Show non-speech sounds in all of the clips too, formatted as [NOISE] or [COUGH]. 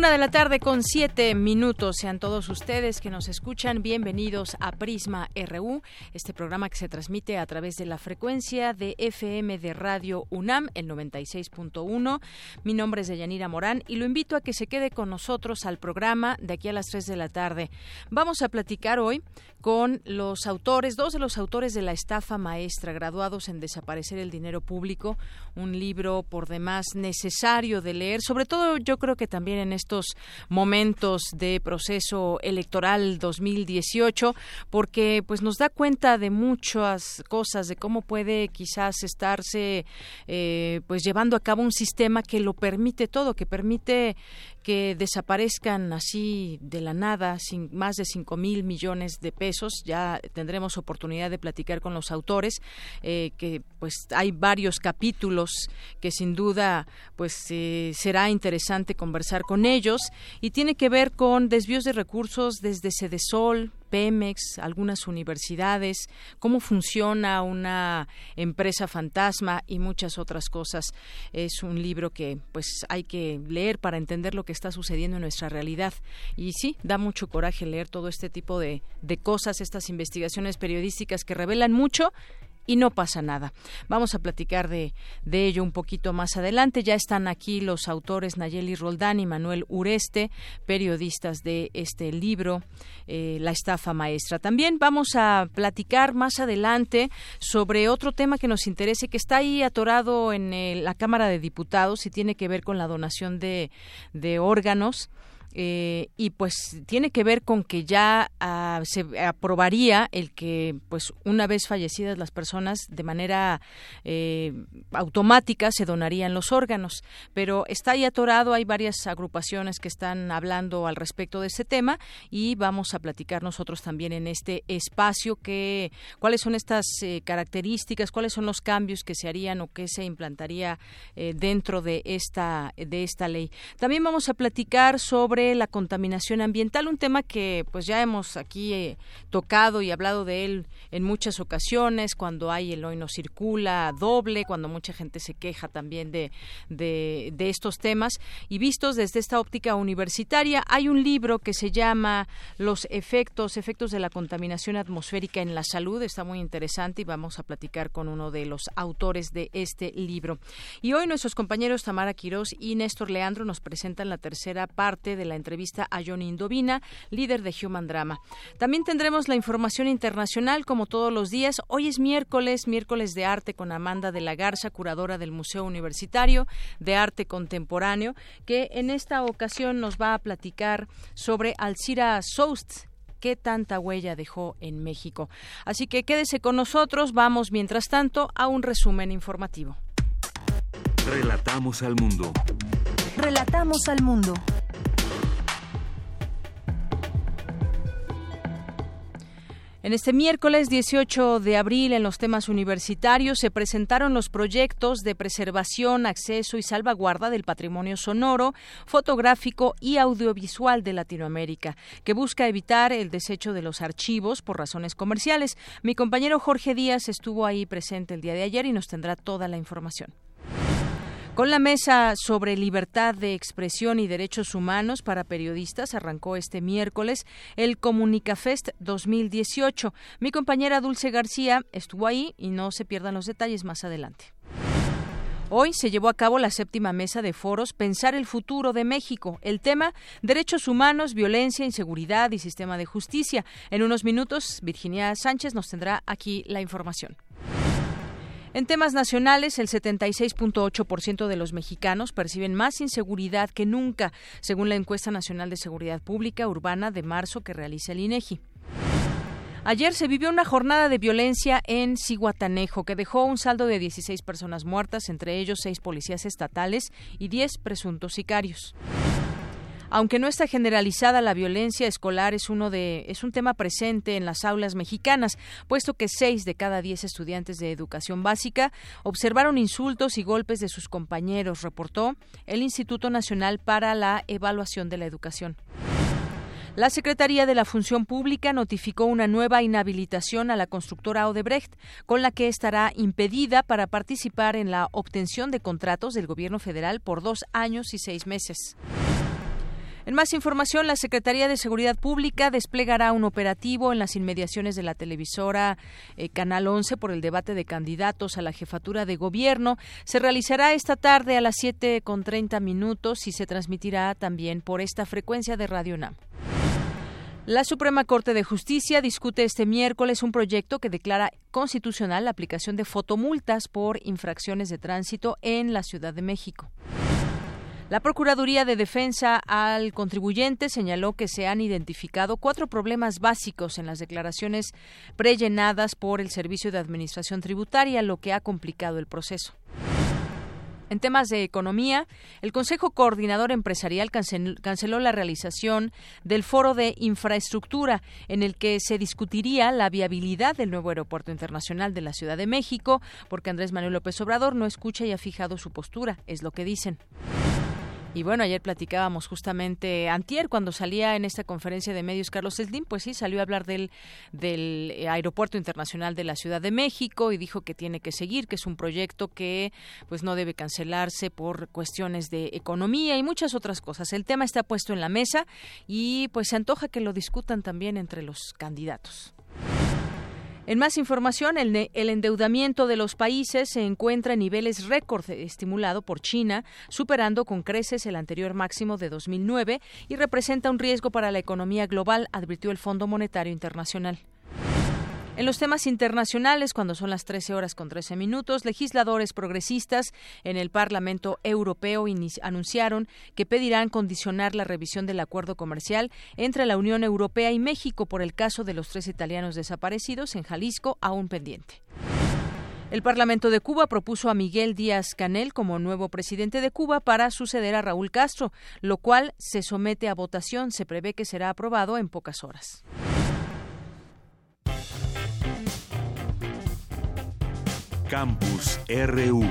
Una de la tarde con siete minutos. Sean todos ustedes que nos escuchan bienvenidos a Prisma RU, este programa que se transmite a través de la frecuencia de FM de Radio UNAM, el 96.1. Mi nombre es Deyanira Morán y lo invito a que se quede con nosotros al programa de aquí a las 3 de la tarde. Vamos a platicar hoy con los autores, dos de los autores de La estafa maestra, graduados en Desaparecer el dinero público, un libro por demás necesario de leer, sobre todo yo creo que también en este estos momentos de proceso electoral 2018 porque pues nos da cuenta de muchas cosas de cómo puede quizás estarse eh, pues llevando a cabo un sistema que lo permite todo que permite que desaparezcan así de la nada sin más de cinco mil millones de pesos. Ya tendremos oportunidad de platicar con los autores eh, que pues hay varios capítulos que sin duda pues eh, será interesante conversar con ellos. Y tiene que ver con desvíos de recursos desde Cedesol Pemex, algunas universidades, cómo funciona una empresa fantasma y muchas otras cosas. Es un libro que pues hay que leer para entender lo que está sucediendo en nuestra realidad. Y sí, da mucho coraje leer todo este tipo de, de cosas, estas investigaciones periodísticas que revelan mucho y no pasa nada. Vamos a platicar de, de, ello un poquito más adelante. Ya están aquí los autores Nayeli Roldán y Manuel Ureste, periodistas de este libro, eh, La estafa maestra. También vamos a platicar más adelante sobre otro tema que nos interese, que está ahí atorado en eh, la Cámara de Diputados y tiene que ver con la donación de, de órganos. Eh, y pues tiene que ver con que ya ah, se aprobaría el que pues una vez fallecidas las personas de manera eh, automática se donarían los órganos. Pero está ahí atorado hay varias agrupaciones que están hablando al respecto de ese tema y vamos a platicar nosotros también en este espacio que cuáles son estas eh, características cuáles son los cambios que se harían o que se implantaría dentro de esta de esta ley. También vamos a platicar sobre la contaminación ambiental, un tema que pues ya hemos aquí eh, tocado y hablado de él en muchas ocasiones, cuando hay el hoy no circula doble, cuando mucha gente se queja también de, de, estos temas y vistos desde esta óptica universitaria, hay un libro que se llama Los efectos, efectos de la contaminación atmosférica en la salud, está muy interesante y vamos a platicar con uno de los autores de este libro. Y hoy nuestros compañeros Tamara Quirós y Néstor Leandro nos presentan la tercera parte de la entrevista a Johnny Indovina, líder de Human Drama. También tendremos la información internacional como todos los días. Hoy es miércoles, miércoles de arte con Amanda de la Garza, curadora del Museo Universitario de Arte Contemporáneo, que en esta ocasión nos va a platicar sobre Alcira Soust, qué tanta huella dejó en México. Así que quédese con nosotros, vamos mientras tanto a un resumen informativo. Relatamos al mundo. Relatamos al mundo. En este miércoles 18 de abril, en los temas universitarios, se presentaron los proyectos de preservación, acceso y salvaguarda del patrimonio sonoro, fotográfico y audiovisual de Latinoamérica, que busca evitar el desecho de los archivos por razones comerciales. Mi compañero Jorge Díaz estuvo ahí presente el día de ayer y nos tendrá toda la información. Con la mesa sobre libertad de expresión y derechos humanos para periodistas arrancó este miércoles el Comunicafest 2018. Mi compañera Dulce García estuvo ahí y no se pierdan los detalles más adelante. Hoy se llevó a cabo la séptima mesa de foros Pensar el futuro de México. El tema Derechos humanos, violencia, inseguridad y sistema de justicia. En unos minutos, Virginia Sánchez nos tendrá aquí la información. En temas nacionales, el 76.8% de los mexicanos perciben más inseguridad que nunca, según la encuesta nacional de seguridad pública urbana de marzo que realiza el INEGI. Ayer se vivió una jornada de violencia en Ciguatanejo que dejó un saldo de 16 personas muertas, entre ellos seis policías estatales y 10 presuntos sicarios. Aunque no está generalizada, la violencia escolar es uno de es un tema presente en las aulas mexicanas, puesto que seis de cada diez estudiantes de educación básica observaron insultos y golpes de sus compañeros, reportó el Instituto Nacional para la Evaluación de la Educación. La Secretaría de la Función Pública notificó una nueva inhabilitación a la constructora Odebrecht, con la que estará impedida para participar en la obtención de contratos del Gobierno federal por dos años y seis meses. En más información, la Secretaría de Seguridad Pública desplegará un operativo en las inmediaciones de la televisora eh, Canal 11 por el debate de candidatos a la jefatura de gobierno. Se realizará esta tarde a las 7 con 30 minutos y se transmitirá también por esta frecuencia de Radio NAM. La Suprema Corte de Justicia discute este miércoles un proyecto que declara constitucional la aplicación de fotomultas por infracciones de tránsito en la Ciudad de México. La Procuraduría de Defensa al contribuyente señaló que se han identificado cuatro problemas básicos en las declaraciones prellenadas por el Servicio de Administración Tributaria, lo que ha complicado el proceso. En temas de economía, el Consejo Coordinador Empresarial canceló la realización del Foro de Infraestructura, en el que se discutiría la viabilidad del nuevo Aeropuerto Internacional de la Ciudad de México, porque Andrés Manuel López Obrador no escucha y ha fijado su postura, es lo que dicen. Y bueno, ayer platicábamos justamente antier cuando salía en esta conferencia de medios Carlos Slim, pues sí, salió a hablar del, del eh, Aeropuerto Internacional de la Ciudad de México y dijo que tiene que seguir, que es un proyecto que pues no debe cancelarse por cuestiones de economía y muchas otras cosas. El tema está puesto en la mesa y pues se antoja que lo discutan también entre los candidatos. En más información, el, endeudamiento de los países se encuentra en niveles récord estimulado por China, superando con creces el anterior máximo de 2009 y representa un riesgo para la economía global, advirtió el Fondo Monetario Internacional. En los temas internacionales, cuando son las 13 horas con 13 minutos, legisladores progresistas en el Parlamento Europeo anunciaron que pedirán condicionar la revisión del acuerdo comercial entre la Unión Europea y México por el caso de los tres italianos desaparecidos en Jalisco, aún pendiente. El Parlamento de Cuba propuso a Miguel Díaz Canel como nuevo presidente de Cuba para suceder a Raúl Castro, lo cual se somete a votación. Se prevé que será aprobado en pocas horas. Campus RU.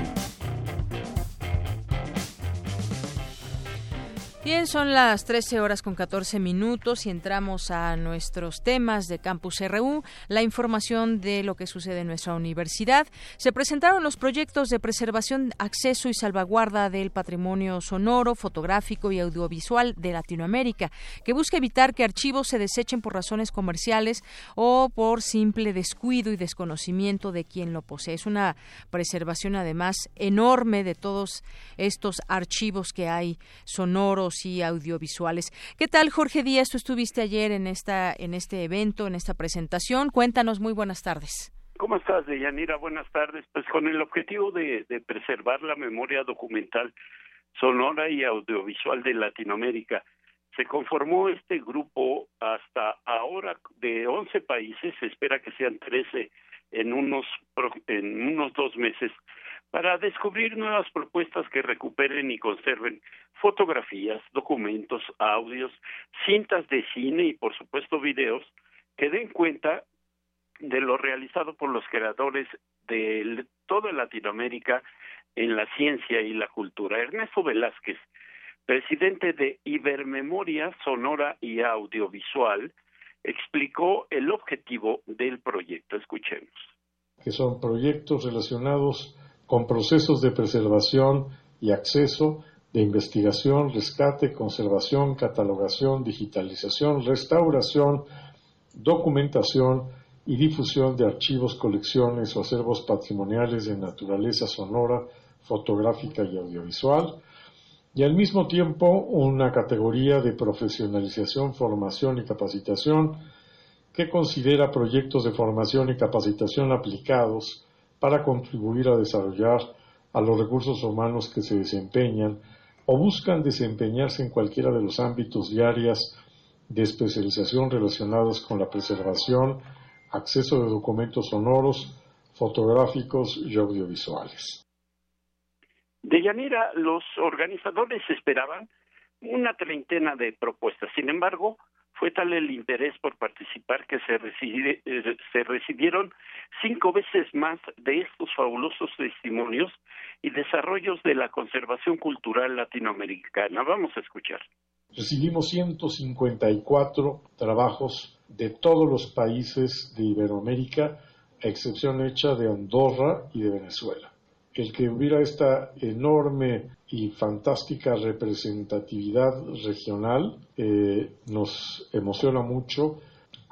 Bien, son las 13 horas con 14 minutos y entramos a nuestros temas de Campus RU, la información de lo que sucede en nuestra universidad. Se presentaron los proyectos de preservación, acceso y salvaguarda del patrimonio sonoro, fotográfico y audiovisual de Latinoamérica, que busca evitar que archivos se desechen por razones comerciales o por simple descuido y desconocimiento de quien lo posee. Es una preservación además enorme de todos estos archivos que hay sonoros y audiovisuales. ¿Qué tal, Jorge Díaz? Tú estuviste ayer en, esta, en este evento, en esta presentación. Cuéntanos, muy buenas tardes. ¿Cómo estás, Deyanira? Buenas tardes. Pues con el objetivo de, de preservar la memoria documental sonora y audiovisual de Latinoamérica, se conformó este grupo hasta ahora de 11 países, se espera que sean 13 en unos, en unos dos meses, para descubrir nuevas propuestas que recuperen y conserven fotografías, documentos, audios, cintas de cine y por supuesto videos que den cuenta de lo realizado por los creadores de toda Latinoamérica en la ciencia y la cultura. Ernesto Velázquez, presidente de Ibermemoria Sonora y Audiovisual, explicó el objetivo del proyecto. Escuchemos. Que son proyectos relacionados con procesos de preservación y acceso, de investigación, rescate, conservación, catalogación, digitalización, restauración, documentación y difusión de archivos, colecciones o acervos patrimoniales de naturaleza sonora, fotográfica y audiovisual, y al mismo tiempo una categoría de profesionalización, formación y capacitación que considera proyectos de formación y capacitación aplicados para contribuir a desarrollar a los recursos humanos que se desempeñan o buscan desempeñarse en cualquiera de los ámbitos y áreas de especialización relacionados con la preservación, acceso de documentos sonoros, fotográficos y audiovisuales. De Yanira, los organizadores esperaban una treintena de propuestas. Sin embargo, fue tal el interés por participar que se, eh, se recibieron cinco veces más de estos fabulosos testimonios y desarrollos de la conservación cultural latinoamericana. Vamos a escuchar. Recibimos 154 trabajos de todos los países de Iberoamérica, a excepción hecha de Andorra y de Venezuela el que hubiera esta enorme y fantástica representatividad regional eh, nos emociona mucho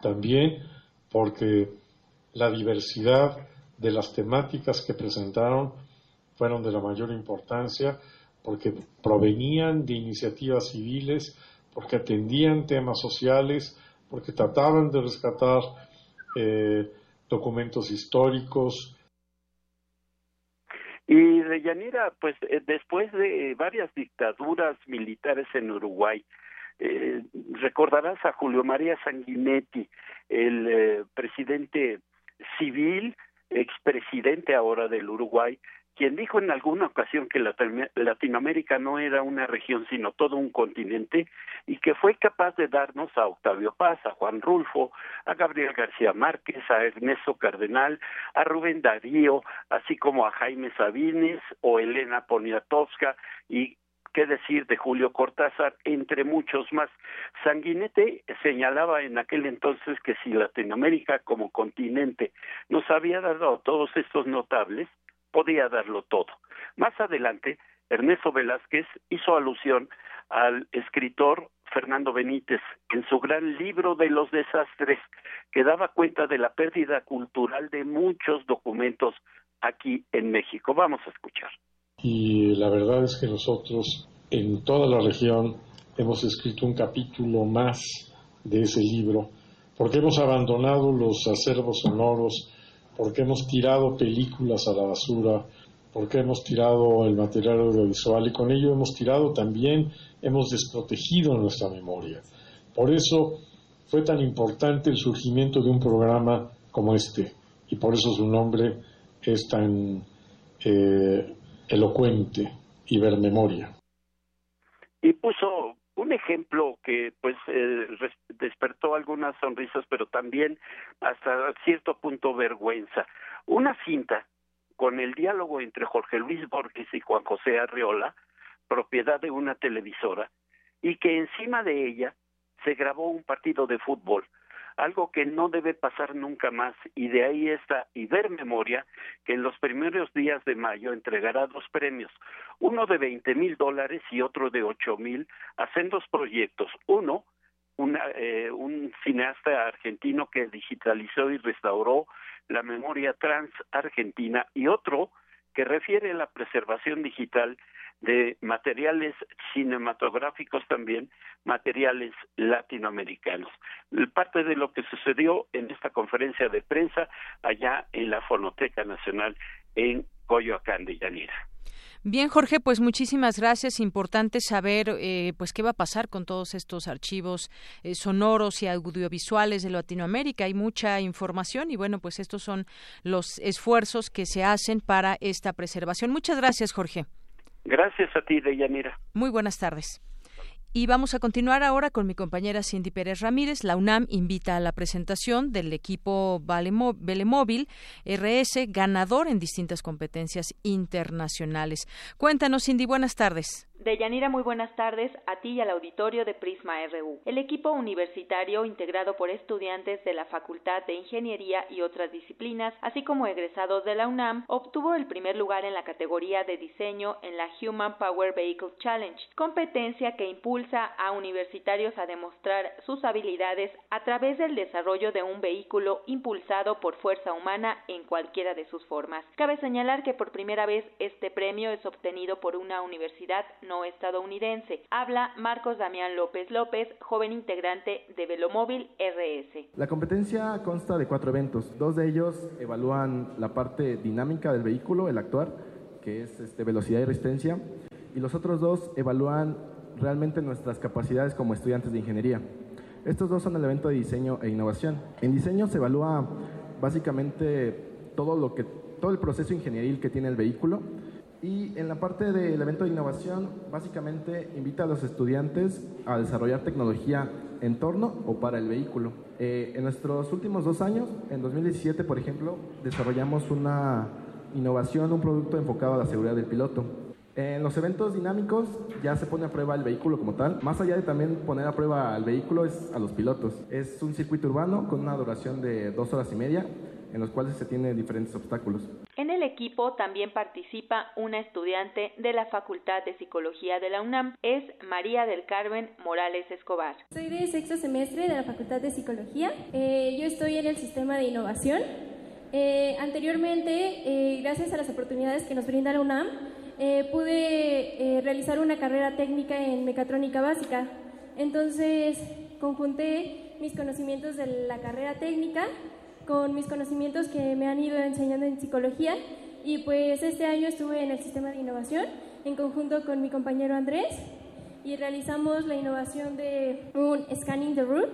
también porque la diversidad de las temáticas que presentaron fueron de la mayor importancia porque provenían de iniciativas civiles, porque atendían temas sociales, porque trataban de rescatar eh, documentos históricos, y de Yanira, pues eh, después de varias dictaduras militares en Uruguay, eh, recordarás a Julio María Sanguinetti, el eh, presidente civil, expresidente ahora del Uruguay, quien dijo en alguna ocasión que Latinoamérica no era una región sino todo un continente y que fue capaz de darnos a Octavio Paz, a Juan Rulfo, a Gabriel García Márquez, a Ernesto Cardenal, a Rubén Darío, así como a Jaime Sabines o Elena Poniatowska y qué decir de Julio Cortázar, entre muchos más. Sanguinete señalaba en aquel entonces que si Latinoamérica como continente nos había dado a todos estos notables, podía darlo todo. Más adelante, Ernesto Velázquez hizo alusión al escritor Fernando Benítez en su gran libro de los desastres, que daba cuenta de la pérdida cultural de muchos documentos aquí en México. Vamos a escuchar. Y la verdad es que nosotros en toda la región hemos escrito un capítulo más de ese libro, porque hemos abandonado los acervos sonoros porque hemos tirado películas a la basura, porque hemos tirado el material audiovisual y con ello hemos tirado también, hemos desprotegido nuestra memoria. Por eso fue tan importante el surgimiento de un programa como este y por eso su nombre es tan eh, elocuente, Ibermemoria. Y puso un ejemplo que pues eh, despertó algunas sonrisas, pero también hasta cierto punto vergüenza. Una cinta con el diálogo entre Jorge Luis Borges y Juan José Arreola, propiedad de una televisora, y que encima de ella se grabó un partido de fútbol algo que no debe pasar nunca más y de ahí está Ibermemoria que en los primeros días de mayo entregará dos premios, uno de veinte mil dólares y otro de ocho mil, hacen dos proyectos, uno una, eh, un cineasta argentino que digitalizó y restauró la memoria trans argentina y otro que refiere a la preservación digital de materiales cinematográficos también, materiales latinoamericanos. Parte de lo que sucedió en esta conferencia de prensa allá en la Fonoteca Nacional en Coyoacán de Yanira. Bien, Jorge, pues muchísimas gracias. Importante saber, eh, pues, qué va a pasar con todos estos archivos eh, sonoros y audiovisuales de Latinoamérica. Hay mucha información y, bueno, pues estos son los esfuerzos que se hacen para esta preservación. Muchas gracias, Jorge. Gracias a ti, Deyanira. Muy buenas tardes. Y vamos a continuar ahora con mi compañera Cindy Pérez Ramírez. La UNAM invita a la presentación del equipo Belemóvil RS ganador en distintas competencias internacionales. Cuéntanos, Cindy, buenas tardes. Deyanira, muy buenas tardes a ti y al auditorio de Prisma RU. El equipo universitario, integrado por estudiantes de la Facultad de Ingeniería y otras disciplinas, así como egresados de la UNAM, obtuvo el primer lugar en la categoría de diseño en la Human Power Vehicle Challenge, competencia que impulsa a universitarios a demostrar sus habilidades a través del desarrollo de un vehículo impulsado por fuerza humana en cualquiera de sus formas. Cabe señalar que por primera vez este premio es obtenido por una universidad no estadounidense. Habla Marcos Damián López López, joven integrante de Velomóvil RS. La competencia consta de cuatro eventos. Dos de ellos evalúan la parte dinámica del vehículo, el actuar, que es este, velocidad y resistencia, y los otros dos evalúan realmente nuestras capacidades como estudiantes de ingeniería. Estos dos son el evento de diseño e innovación. En diseño se evalúa básicamente todo lo que todo el proceso ingenieril que tiene el vehículo y en la parte del evento de innovación básicamente invita a los estudiantes a desarrollar tecnología en torno o para el vehículo. Eh, en nuestros últimos dos años, en 2017 por ejemplo, desarrollamos una innovación, un producto enfocado a la seguridad del piloto. En los eventos dinámicos ya se pone a prueba el vehículo como tal. Más allá de también poner a prueba al vehículo es a los pilotos. Es un circuito urbano con una duración de dos horas y media en los cuales se tienen diferentes obstáculos. En el equipo también participa una estudiante de la Facultad de Psicología de la UNAM, es María del Carmen Morales Escobar. Soy de sexto semestre de la Facultad de Psicología. Eh, yo estoy en el sistema de innovación. Eh, anteriormente, eh, gracias a las oportunidades que nos brinda la UNAM, eh, pude eh, realizar una carrera técnica en mecatrónica básica. Entonces, conjunté mis conocimientos de la carrera técnica con mis conocimientos que me han ido enseñando en psicología y pues este año estuve en el sistema de innovación en conjunto con mi compañero Andrés y realizamos la innovación de un scanning the root.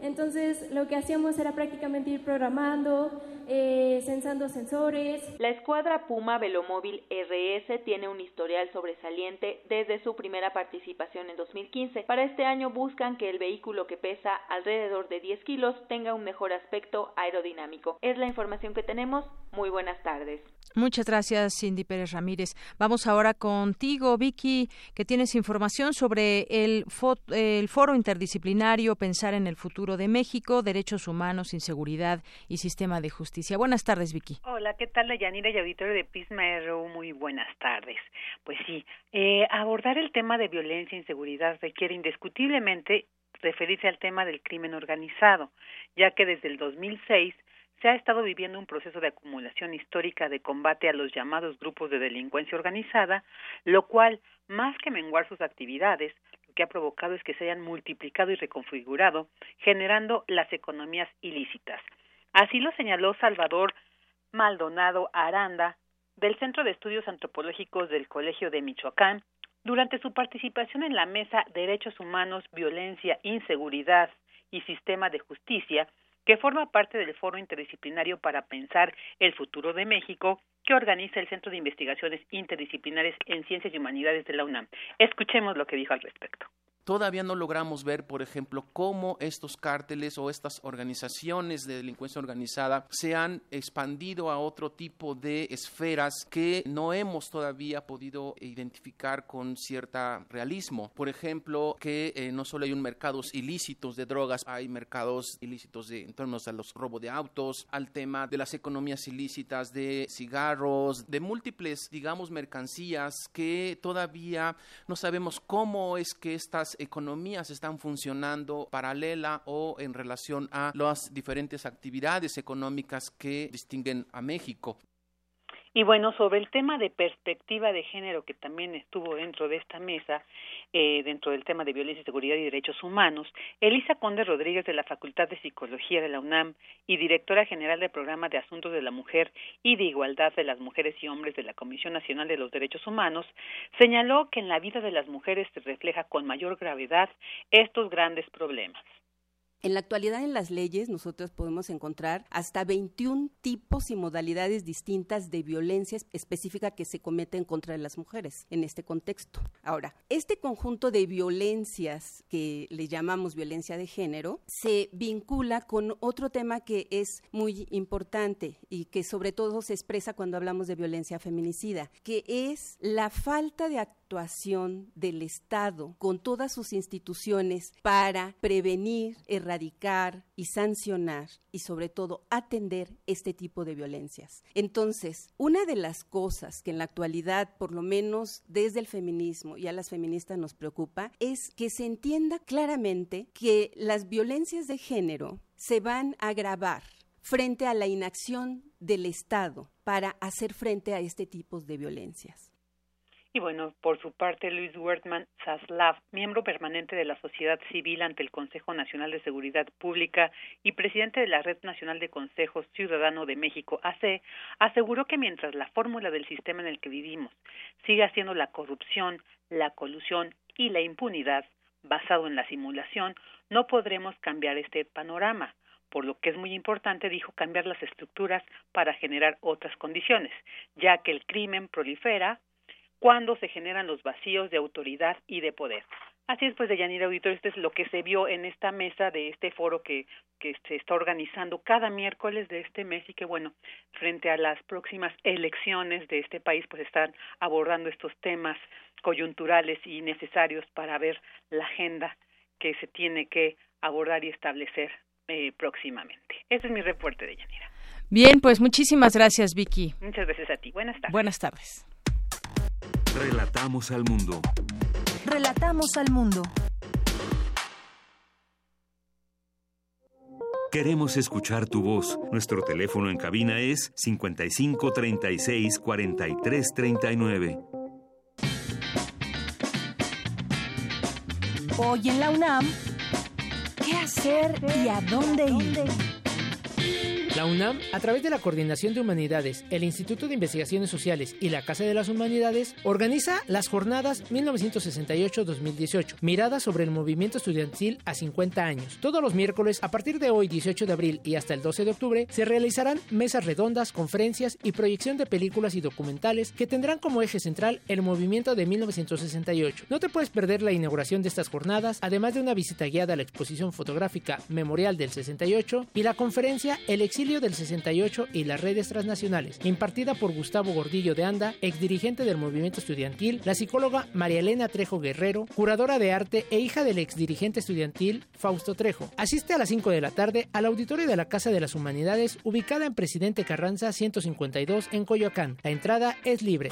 Entonces lo que hacíamos era prácticamente ir programando, eh, sensando sensores. La escuadra Puma Velomóvil RS tiene un historial sobresaliente desde su primera participación en 2015. Para este año buscan que el vehículo que pesa alrededor de 10 kilos tenga un mejor aspecto aerodinámico. Es la información que tenemos. Muy buenas tardes. Muchas gracias, Cindy Pérez Ramírez. Vamos ahora contigo, Vicky, que tienes información sobre el, el, foro interdisciplinario Pensar en el futuro de México, Derechos Humanos, Inseguridad y Sistema de Justicia. Buenas tardes, Vicky. Hola, ¿qué tal, Yanira y auditorio de Pisma RU? Muy buenas tardes. Pues sí, eh, abordar el tema de violencia e inseguridad requiere indiscutiblemente referirse al tema del crimen organizado, ya que desde el 2006 se ha estado viviendo un proceso de acumulación histórica de combate a los llamados grupos de delincuencia organizada, lo cual, más que menguar sus actividades, lo que ha provocado es que se hayan multiplicado y reconfigurado, generando las economías ilícitas. Así lo señaló Salvador Maldonado Aranda, del Centro de Estudios Antropológicos del Colegio de Michoacán, durante su participación en la mesa Derechos Humanos, Violencia, Inseguridad y Sistema de Justicia, que forma parte del Foro Interdisciplinario para Pensar el Futuro de México, que organiza el Centro de Investigaciones Interdisciplinares en Ciencias y Humanidades de la UNAM. Escuchemos lo que dijo al respecto todavía no logramos ver, por ejemplo, cómo estos cárteles o estas organizaciones de delincuencia organizada se han expandido a otro tipo de esferas que no hemos todavía podido identificar con cierta realismo. Por ejemplo, que eh, no solo hay un mercados ilícitos de drogas, hay mercados ilícitos de, en torno a los robos de autos, al tema de las economías ilícitas de cigarros, de múltiples, digamos, mercancías que todavía no sabemos cómo es que estas economías están funcionando paralela o en relación a las diferentes actividades económicas que distinguen a México. Y bueno, sobre el tema de perspectiva de género que también estuvo dentro de esta mesa, eh, dentro del tema de violencia, seguridad y derechos humanos, Elisa Conde Rodríguez de la Facultad de Psicología de la UNAM y directora general del Programa de Asuntos de la Mujer y de Igualdad de las Mujeres y Hombres de la Comisión Nacional de los Derechos Humanos, señaló que en la vida de las mujeres se refleja con mayor gravedad estos grandes problemas. En la actualidad en las leyes nosotros podemos encontrar hasta 21 tipos y modalidades distintas de violencia específica que se cometen contra las mujeres en este contexto. Ahora, este conjunto de violencias que le llamamos violencia de género se vincula con otro tema que es muy importante y que sobre todo se expresa cuando hablamos de violencia feminicida, que es la falta de actuación del Estado con todas sus instituciones para prevenir, erradicar y sancionar y sobre todo atender este tipo de violencias. Entonces, una de las cosas que en la actualidad, por lo menos desde el feminismo y a las feministas nos preocupa, es que se entienda claramente que las violencias de género se van a agravar frente a la inacción del Estado para hacer frente a este tipo de violencias. Y bueno, por su parte, Luis Wertmann Zaslav, miembro permanente de la sociedad civil ante el Consejo Nacional de Seguridad Pública y presidente de la Red Nacional de Consejos Ciudadano de México, AC, aseguró que mientras la fórmula del sistema en el que vivimos siga siendo la corrupción, la colusión y la impunidad, basado en la simulación, no podremos cambiar este panorama por lo que es muy importante, dijo, cambiar las estructuras para generar otras condiciones, ya que el crimen prolifera cuando se generan los vacíos de autoridad y de poder. Así es, pues, de Yanira Auditor, esto es lo que se vio en esta mesa de este foro que, que se está organizando cada miércoles de este mes y que, bueno, frente a las próximas elecciones de este país, pues están abordando estos temas coyunturales y necesarios para ver la agenda que se tiene que abordar y establecer eh, próximamente. Ese es mi reporte de Yanira. Bien, pues muchísimas gracias, Vicky. Muchas gracias a ti. Buenas tardes. Buenas tardes. Relatamos al mundo. Relatamos al mundo. Queremos escuchar tu voz. Nuestro teléfono en cabina es 55 36 43 39. Hoy en la UNAM, ¿qué hacer y a dónde ir? La UNAM, a través de la Coordinación de Humanidades, el Instituto de Investigaciones Sociales y la Casa de las Humanidades, organiza las jornadas 1968-2018, miradas sobre el movimiento estudiantil a 50 años. Todos los miércoles, a partir de hoy 18 de abril y hasta el 12 de octubre, se realizarán mesas redondas, conferencias y proyección de películas y documentales que tendrán como eje central el movimiento de 1968. No te puedes perder la inauguración de estas jornadas, además de una visita guiada a la exposición fotográfica Memorial del 68 y la conferencia El exilio del 68 y las redes transnacionales, impartida por Gustavo Gordillo de Anda, exdirigente del movimiento estudiantil, la psicóloga María Elena Trejo Guerrero, curadora de arte e hija del exdirigente estudiantil Fausto Trejo. Asiste a las 5 de la tarde al auditorio de la Casa de las Humanidades, ubicada en Presidente Carranza 152 en Coyoacán. La entrada es libre.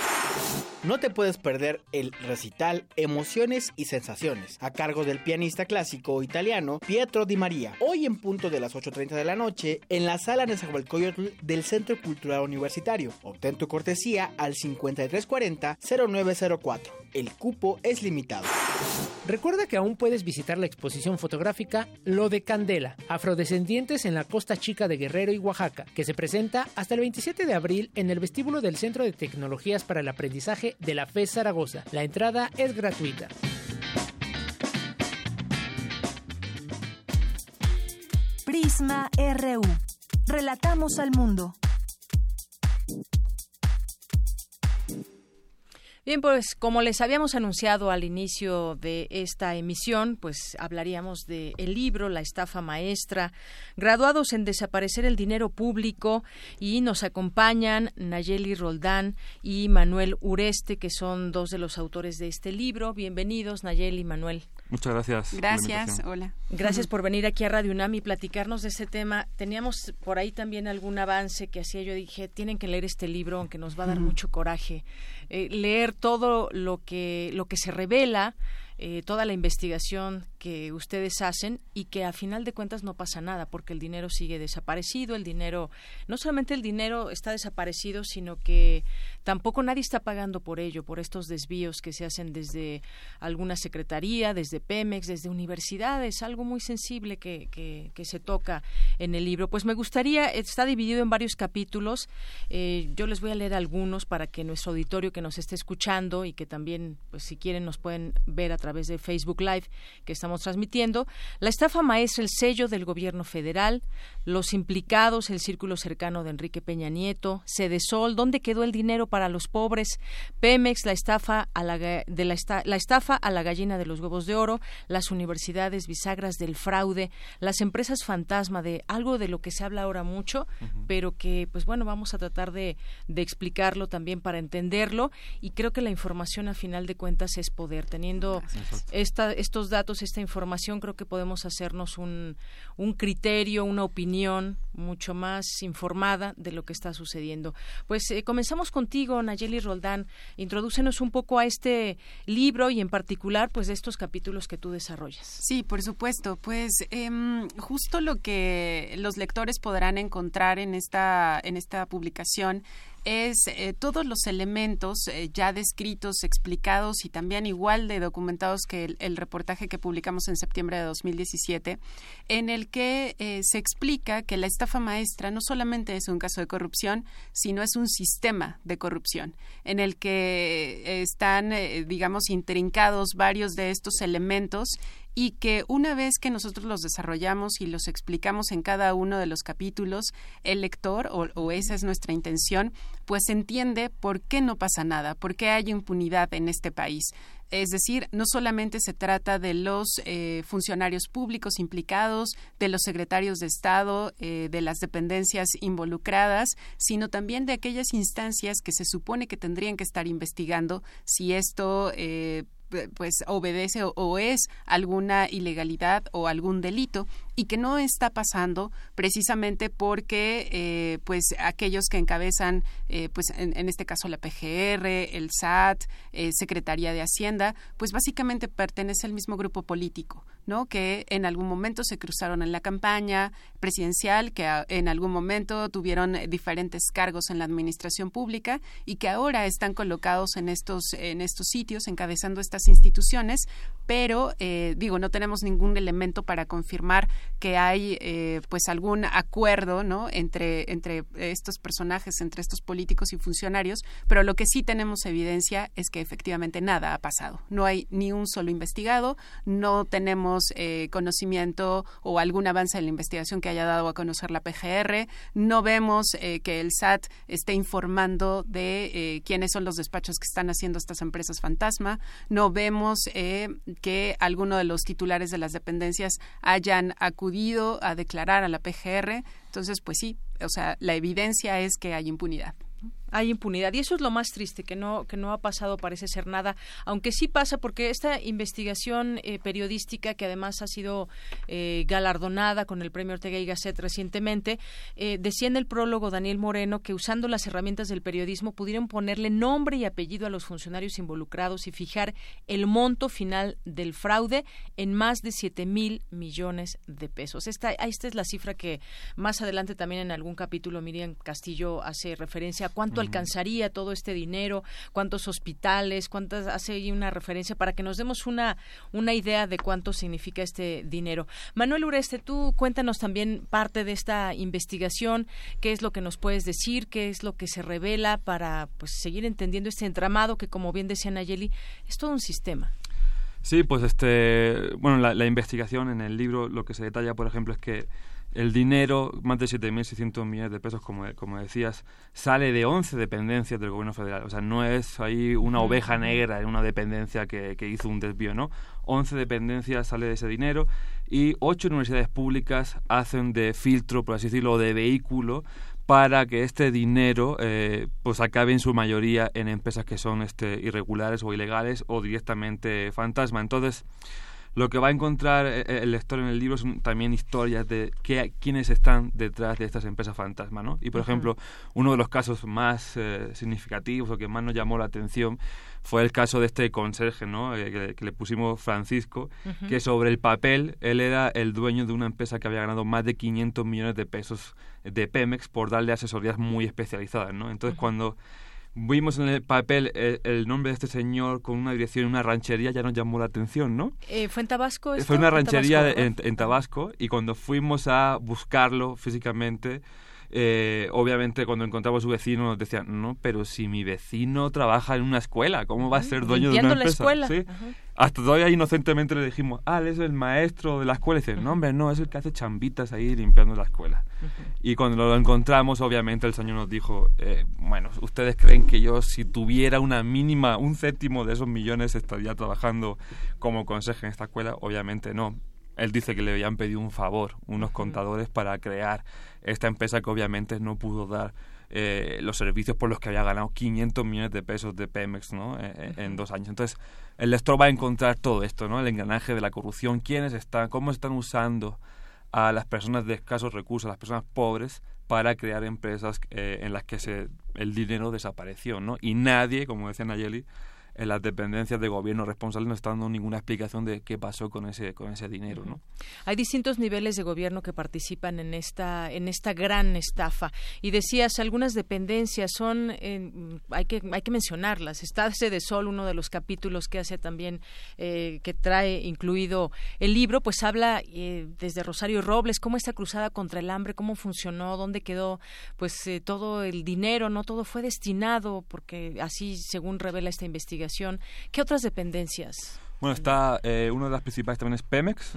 No te puedes perder el recital Emociones y Sensaciones, a cargo del pianista clásico italiano Pietro Di María, hoy en punto de las 8.30 de la noche, en la sala Nezahualcóyotl del Centro Cultural Universitario. Obtén tu cortesía al 5340-0904. El cupo es limitado. Recuerda que aún puedes visitar la exposición fotográfica Lo de Candela, afrodescendientes en la costa chica de Guerrero y Oaxaca, que se presenta hasta el 27 de abril en el vestíbulo del Centro de Tecnologías para el Aprendizaje de la FES Zaragoza. La entrada es gratuita. Prisma RU. Relatamos al mundo. Bien, pues como les habíamos anunciado al inicio de esta emisión, pues hablaríamos de el libro La estafa maestra, graduados en desaparecer el dinero público y nos acompañan Nayeli Roldán y Manuel Ureste, que son dos de los autores de este libro. Bienvenidos, Nayeli y Manuel. Muchas gracias. Gracias, hola. Gracias por venir aquí a Radio UNAM y platicarnos de este tema. Teníamos por ahí también algún avance que hacía yo dije, tienen que leer este libro, aunque nos va a dar mucho coraje. Eh, leer todo lo que, lo que se revela, eh, toda la investigación que ustedes hacen y que a final de cuentas no pasa nada porque el dinero sigue desaparecido, el dinero, no solamente el dinero está desaparecido, sino que tampoco nadie está pagando por ello, por estos desvíos que se hacen desde alguna secretaría, desde Pemex, desde universidades, algo muy sensible que, que, que se toca en el libro. Pues me gustaría, está dividido en varios capítulos, eh, yo les voy a leer algunos para que nuestro auditorio que nos esté escuchando y que también, pues si quieren, nos pueden ver a través de Facebook Live que estamos transmitiendo, la estafa maestra, el sello del gobierno federal, los implicados, el círculo cercano de Enrique Peña Nieto, Sol, ¿dónde quedó el dinero para los pobres? Pemex, la estafa a la, de la, la estafa a la gallina de los huevos de oro, las universidades bisagras del fraude, las empresas fantasma de algo de lo que se habla ahora mucho, pero que, pues bueno, vamos a tratar de, de explicarlo también para entenderlo y creo que la información a final de cuentas es poder. Teniendo esta, estos datos, esta información, creo que podemos hacernos un, un criterio, una opinión mucho más informada de lo que está sucediendo. Pues eh, comenzamos contigo, Nayeli Roldán. Introdúcenos un poco a este libro y en particular, pues de estos capítulos que tú desarrollas. Sí, por supuesto. Pues eh, justo lo que los lectores podrán encontrar en esta en esta publicación es eh, todos los elementos eh, ya descritos, explicados y también igual de documentados que el, reportaje que publicamos en septiembre de 2017, en el que eh, se explica que la estafa maestra no solamente es un caso de corrupción, sino es un sistema de corrupción, en el que están, digamos, intrincados varios de estos elementos y que una vez que nosotros los desarrollamos y los explicamos en cada uno de los capítulos, el lector, o, esa es nuestra intención, pues entiende por qué no pasa nada, por qué hay impunidad en este país. Es decir, no solamente se trata de los eh, funcionarios públicos implicados, de los secretarios de Estado, eh, de las dependencias involucradas, sino también de aquellas instancias que se supone que tendrían que estar investigando si esto eh, pues obedece o, es alguna ilegalidad o algún delito y que no está pasando precisamente porque eh, pues aquellos que encabezan eh, pues en, este caso la PGR, el SAT, eh, Secretaría de Hacienda, pues básicamente pertenece al mismo grupo político. ¿No? que en algún momento se cruzaron en la campaña presidencial, que en algún momento tuvieron diferentes cargos en la administración pública y que ahora están colocados en estos, en estos sitios, encabezando estas instituciones, pero eh, digo, no tenemos ningún elemento para confirmar que hay eh, pues algún acuerdo ¿no? entre, entre estos personajes, entre estos políticos y funcionarios, pero lo que sí tenemos evidencia es que efectivamente nada ha pasado. No hay ni un solo investigado, no tenemos eh, conocimiento o algún avance en la investigación que haya dado a conocer la PGR, no vemos que el SAT esté informando de quiénes son los despachos que están haciendo estas empresas fantasma, no vemos que alguno de los titulares de las dependencias hayan acudido a declarar a la PGR. Entonces, pues sí, o sea, la evidencia es que hay impunidad hay impunidad. Y eso es lo más triste que no que no ha pasado parece ser nada. Aunque sí pasa porque esta investigación eh, periodística que además ha sido eh, galardonada con el premio Ortega y Gasset recientemente eh, decía en el prólogo Daniel Moreno que usando las herramientas del periodismo pudieron ponerle nombre y apellido a los funcionarios involucrados y fijar el monto final del fraude en más de siete mil millones de pesos. Esta esta es la cifra que más adelante también en algún capítulo Miriam Castillo hace referencia a cuánto alcanzaría todo este dinero, cuántos hospitales, cuántas hace ahí una referencia para que nos demos una una idea de cuánto significa este dinero. Manuel Ureste, tú cuéntanos también parte de esta investigación, qué es lo que nos puedes decir, qué es lo que se revela para pues seguir entendiendo este entramado que como bien decía Nayeli, es todo un sistema. Sí, pues este, bueno, la investigación en el libro lo que se detalla, por ejemplo, es que el dinero, más de 7.600 millones de pesos, como, como decías, sale de 11 dependencias del gobierno federal. O sea, no es ahí una oveja negra en una dependencia que, que hizo un desvío, ¿no? 11 dependencias sale de ese dinero y 8 universidades públicas hacen de filtro, por así decirlo, de vehículo para que este dinero eh, pues acabe en su mayoría en empresas que son este, irregulares o ilegales o directamente fantasma. Entonces, lo que va a encontrar eh, eh, el lector en el libro son también historias de qué, quiénes están detrás de estas empresas fantasma, ¿no? Y, por ejemplo, uno de los casos más eh, significativos o que más nos llamó la atención fue el caso de este conserje, ¿no? que, le pusimos Francisco, que sobre el papel él era el dueño de una empresa que había ganado más de 500 millones de pesos de Pemex por darle asesorías muy especializadas, ¿no? Entonces, cuando vimos en el papel el, nombre de este señor con una dirección en una ranchería, ya nos llamó la atención, ¿no? Eh, ¿Fue en Tabasco? Fue una ranchería en, Tabasco y cuando fuimos a buscarlo físicamente, eh, obviamente cuando encontramos a su vecino nos decían, no, pero si mi vecino trabaja en una escuela, ¿cómo va a ser dueño de una empresa? La escuela. ¿Sí? Hasta todavía inocentemente le dijimos, ah, él es el maestro de la escuela. Y dice, no, hombre, no, es el que hace chambitas ahí limpiando la escuela. Y cuando lo encontramos, obviamente el señor nos dijo, eh, bueno, ustedes creen que yo si tuviera una mínima, un séptimo de esos millones estaría trabajando como consejo en esta escuela. Obviamente no. Él dice que le habían pedido un favor, unos contadores, para crear esta empresa que obviamente no pudo dar eh, los servicios por los que había ganado 500 millones de pesos de Pemex ¿no? Eh, eh, en dos años. Entonces, el lector va a encontrar todo esto, ¿no? el engranaje de la corrupción, quiénes están, cómo están usando a las personas de escasos recursos, a las personas pobres, para crear empresas en las que se, el dinero desapareció. ¿no? Y nadie, como decía Nayeli, en las dependencias de gobierno responsables no están dando ninguna explicación de qué pasó con ese con ese dinero, ¿no? Hay distintos niveles de gobierno que participan en esta en esta gran estafa y decías algunas dependencias son eh, hay que hay que mencionarlas. Está de Sol uno de los capítulos que hace también eh, que trae incluido el libro, pues habla eh, desde Rosario Robles cómo esta cruzada contra el hambre, cómo funcionó, dónde quedó pues todo el dinero, no todo fue destinado porque así según revela esta investigación. ¿Qué otras dependencias? Bueno, está eh, una de las principales también es Pemex.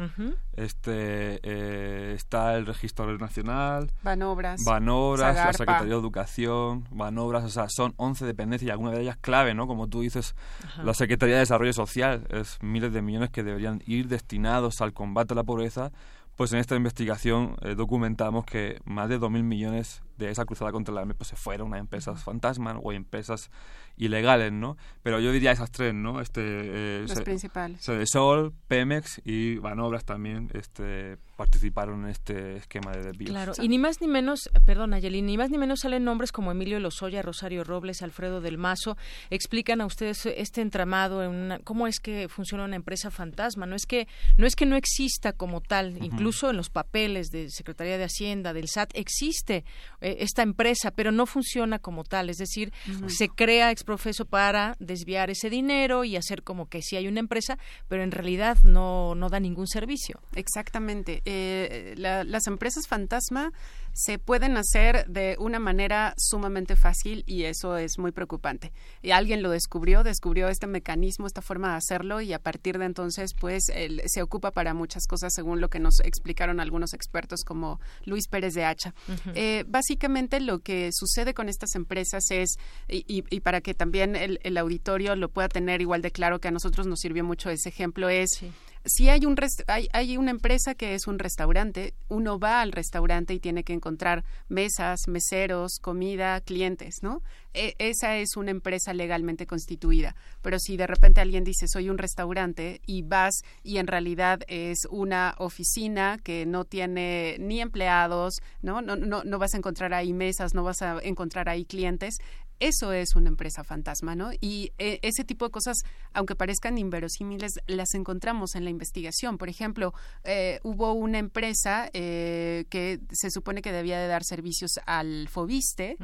Este eh, está el Registro Nacional. Banobras. Banobras, la Secretaría de Educación, Banobras, o sea, son 11 dependencias y alguna de ellas clave, ¿no? Como tú dices, la Secretaría de Desarrollo Social, es miles de millones que deberían ir destinados al combate a la pobreza. Pues en esta investigación eh, documentamos que más de 2.000 millones de esa cruzada contra la hambre pues se fueron a empresas fantasmas o empresas ilegales, ¿no? Pero yo diría esas tres, ¿no? Este, eh, Los principales. Sol, Pemex y Banobras también este, participaron en este esquema de desvíos. Claro, y ni más ni menos, perdón, Ayelín, ni más ni menos salen nombres como Emilio Lozoya, Rosario Robles, Alfredo del Mazo, explican a ustedes este entramado, en una, cómo es que funciona una empresa fantasma. No es que no, es que no exista como tal, incluso en los papeles de Secretaría de Hacienda, del SAT, existe eh, esta empresa, pero no funciona como tal, es decir, se crea profeso para desviar ese dinero y hacer como que sí hay una empresa, pero en realidad no, no da ningún servicio. Exactamente. Eh, las empresas fantasma se pueden hacer de una manera sumamente fácil y eso es muy preocupante. Y alguien lo descubrió, descubrió este mecanismo, esta forma de hacerlo y a partir de entonces pues se ocupa para muchas cosas según lo que nos explicaron algunos expertos como Luis Pérez de Hacha. Eh, básicamente lo que sucede con estas empresas es, y, para que también el, auditorio lo pueda tener igual de claro que a nosotros nos sirvió mucho ese ejemplo, es si hay, un hay, hay, una empresa que es un restaurante, uno va al restaurante y tiene que encontrar mesas, meseros, comida, clientes, ¿no? E, esa es una empresa legalmente constituida. Pero si de repente alguien dice soy un restaurante y vas y en realidad es una oficina que no tiene ni empleados, ¿no? No, no, no vas a encontrar ahí mesas, no vas a encontrar ahí clientes, eso es una empresa fantasma, ¿no? Y eh, ese tipo de cosas, aunque parezcan inverosímiles, las encontramos en la investigación. Por ejemplo, eh, hubo una empresa eh, que se supone que debía de dar servicios al Fobiste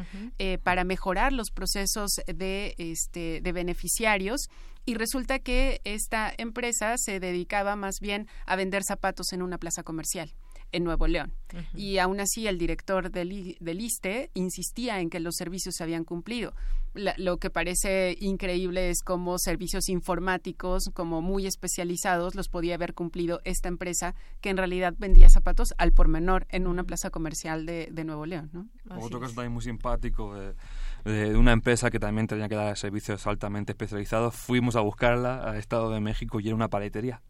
para mejorar los procesos de, este, de beneficiarios y resulta que esta empresa se dedicaba más bien a vender zapatos en una plaza comercial en Nuevo León. Y aún así el director del, del, ISTE insistía en que los servicios se habían cumplido. lo que parece increíble es cómo servicios informáticos, como muy especializados, los podía haber cumplido esta empresa que en realidad vendía zapatos al por menor en una plaza comercial de, de Nuevo León. ¿no? Otro caso también muy simpático. Eh, de una empresa que también tenía que dar servicios altamente especializados, fuimos a buscarla al Estado de México y era una paletería.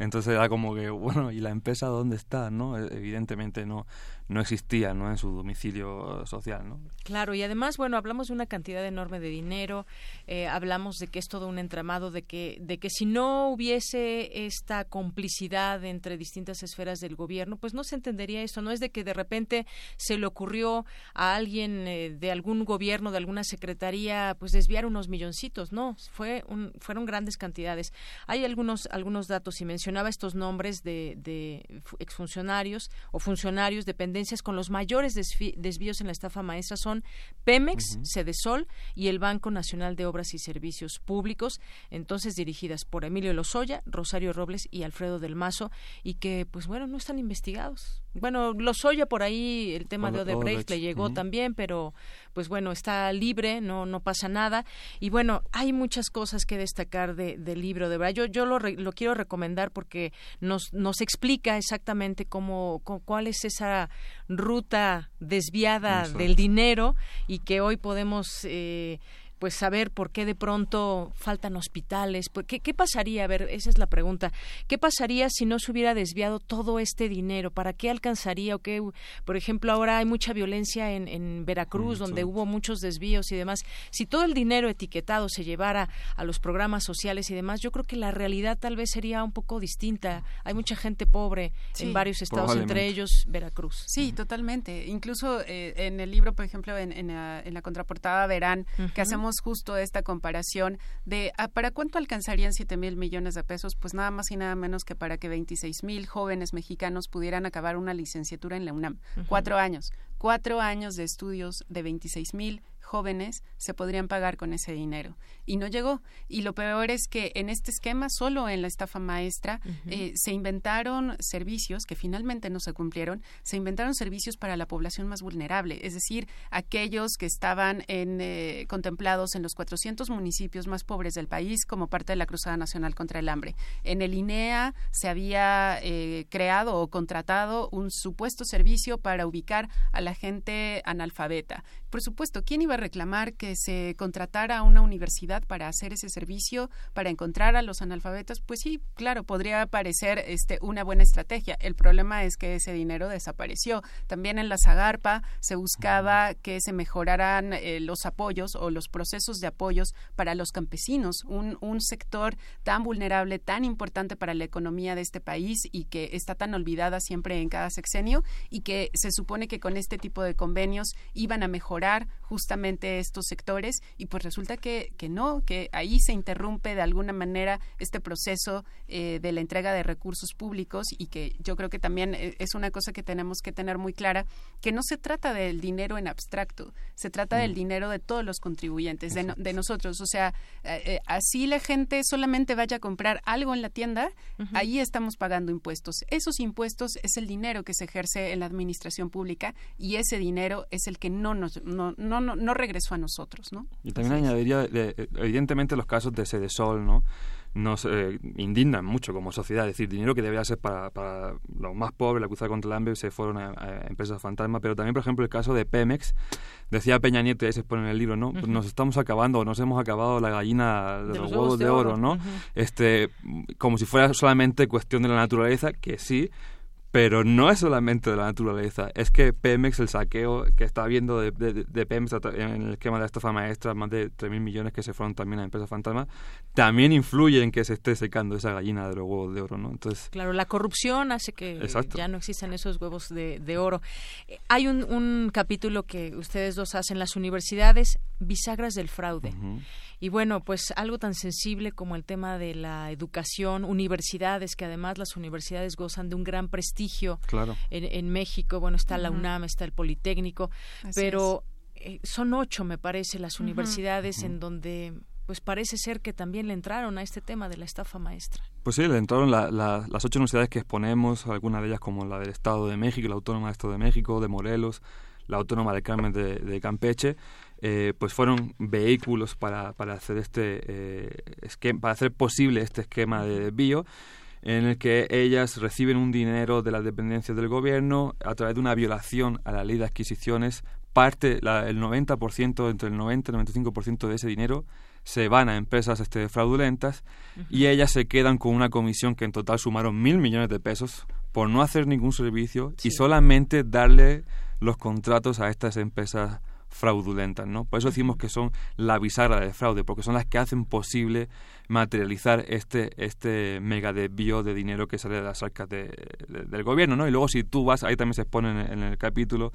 Entonces era como que, bueno, ¿y la empresa dónde está? no e, Evidentemente no, no existía ¿no? en su domicilio social. ¿no? Claro, y además, bueno, hablamos de una cantidad enorme de dinero, eh, hablamos de que es todo un entramado, de que, de que si no hubiese esta complicidad entre distintas esferas del gobierno, pues no se entendería esto, no es de que de repente se le ocurrió a alguien eh, de algún gobierno, de alguna secretaría, pues desviar unos milloncitos, no, fue un, fueron grandes cantidades. Hay algunos, algunos datos, y mencionaba estos nombres de, de exfuncionarios o funcionarios, dependientes con los mayores desvíos en la estafa maestra son Pemex, Cedesol y el Banco Nacional de Obras y Servicios Públicos, entonces dirigidas por Emilio Lozoya, Rosario Robles y Alfredo del Mazo, y que, pues bueno, no están investigados. Bueno, Lozoya por ahí, el tema de Odebrecht le llegó también, pero pues bueno, está libre, no, no pasa nada. Y bueno, hay muchas cosas que destacar de, del libro, de verdad. Yo, yo lo, lo quiero recomendar porque nos, nos explica exactamente cómo, cuál es esa ruta desviada del dinero y que hoy podemos eh, pues saber por qué de pronto faltan hospitales, pues, ¿qué, pasaría? A ver, esa es la pregunta. ¿Qué pasaría si no se hubiera desviado todo este dinero? ¿Para qué alcanzaría? ¿O qué? Por ejemplo, ahora hay mucha violencia en, Veracruz, donde hubo muchos desvíos y demás. Si todo el dinero etiquetado se llevara a los programas sociales y demás, yo creo que la realidad tal vez sería un poco distinta. Hay mucha gente pobre en varios estados, entre ellos Veracruz. Sí, totalmente. Incluso eh, en el libro, por ejemplo, en, la, contraportada verán que hacemos hacemos justo esta comparación de ah, para cuánto alcanzarían 7 mil millones de pesos, pues nada más y nada menos que para que 26 mil jóvenes mexicanos pudieran acabar una licenciatura en la UNAM. Cuatro años, cuatro años de estudios de 26 mil jóvenes se podrían pagar con ese dinero. Y no llegó. Y lo peor es que en este esquema, solo en la estafa maestra, eh, se inventaron servicios que finalmente no se cumplieron, se inventaron servicios para la población más vulnerable, es decir, aquellos que estaban en, eh, contemplados en los 400 municipios más pobres del país como parte de la Cruzada Nacional contra el Hambre. En el INEA se había eh, creado o contratado un supuesto servicio para ubicar a la gente analfabeta. Por supuesto, ¿quién iba a reclamar que se contratara a una universidad para hacer ese servicio, para encontrar a los analfabetos? Pues sí, claro, podría parecer este, una buena estrategia. El problema es que ese dinero desapareció. También en la Zagarpa se buscaba que se mejoraran eh, los apoyos o los procesos de apoyos para los campesinos, un, un sector tan vulnerable, tan importante para la economía de este país y que está tan olvidada siempre en cada sexenio y que se supone que con este tipo de convenios iban a mejorar justamente estos sectores y pues resulta que, que no, que ahí se interrumpe de alguna manera este proceso eh, de la entrega de recursos públicos y que yo creo que también eh, es una cosa que tenemos que tener muy clara, que no se trata del dinero en abstracto, se trata del mm. dinero de todos los contribuyentes, de, nosotros. O sea, eh, así la gente solamente vaya a comprar algo en la tienda, ahí estamos pagando impuestos. Esos impuestos es el dinero que se ejerce en la administración pública y ese dinero es el que no nos, no, no, no, regresó a nosotros, ¿no? Y también añadiría, evidentemente, los casos de sede sol, ¿no? nos eh, indignan mucho como sociedad. Es decir, dinero que debería ser para, para los más pobres, la cruzada contra el hambre, se fueron a, empresas fantasma. Pero también, por ejemplo, el caso de Pemex, decía Peña Nieto, ahí se pone en el libro, ¿no? Nos estamos acabando, nos hemos acabado la gallina de, los, huevos de oro, ¿no? este Como si fuera solamente cuestión de la naturaleza, que sí, pero no es solamente de la naturaleza, es que Pemex, el saqueo que está habiendo de, de, Pemex en el esquema de la estafa maestra, más de 3.000 millones que se fueron también a empresas fantasma, también influye en que se esté secando esa gallina de los huevos de oro, ¿no? Entonces, claro, la corrupción hace que ya no existan esos huevos de, oro. Eh, hay un, un, capítulo que ustedes dos hacen, las universidades, bisagras del fraude. Y bueno, pues algo tan sensible como el tema de la educación, universidades, que además las universidades gozan de un gran prestigio claro. en, México. Bueno, está la UNAM, está el Politécnico, pero eh, son ocho, me parece, las universidades en donde pues parece ser que también le entraron a este tema de la estafa maestra. Pues sí, le entraron las ocho universidades que exponemos, algunas de ellas como la del Estado de México, la Autónoma del Estado de México, de Morelos, la Autónoma de Carmen de Campeche, eh, pues fueron vehículos para, para hacer este eh, para hacer posible este esquema de desvío en el que ellas reciben un dinero de las dependencias del gobierno a través de una violación a la ley de adquisiciones. Parte el 90% entre el 90 y el 95% de ese dinero se van a empresas este, fraudulentas y ellas se quedan con una comisión que en total sumaron mil millones de pesos por no hacer ningún servicio y solamente darle los contratos a estas empresas fraudulentas, ¿no? Por eso decimos que son la bisagra del fraude, porque son las que hacen posible materializar este este mega desvío de dinero que sale de las arcas del gobierno, ¿no? Y luego si tú vas, ahí también se expone en, el capítulo,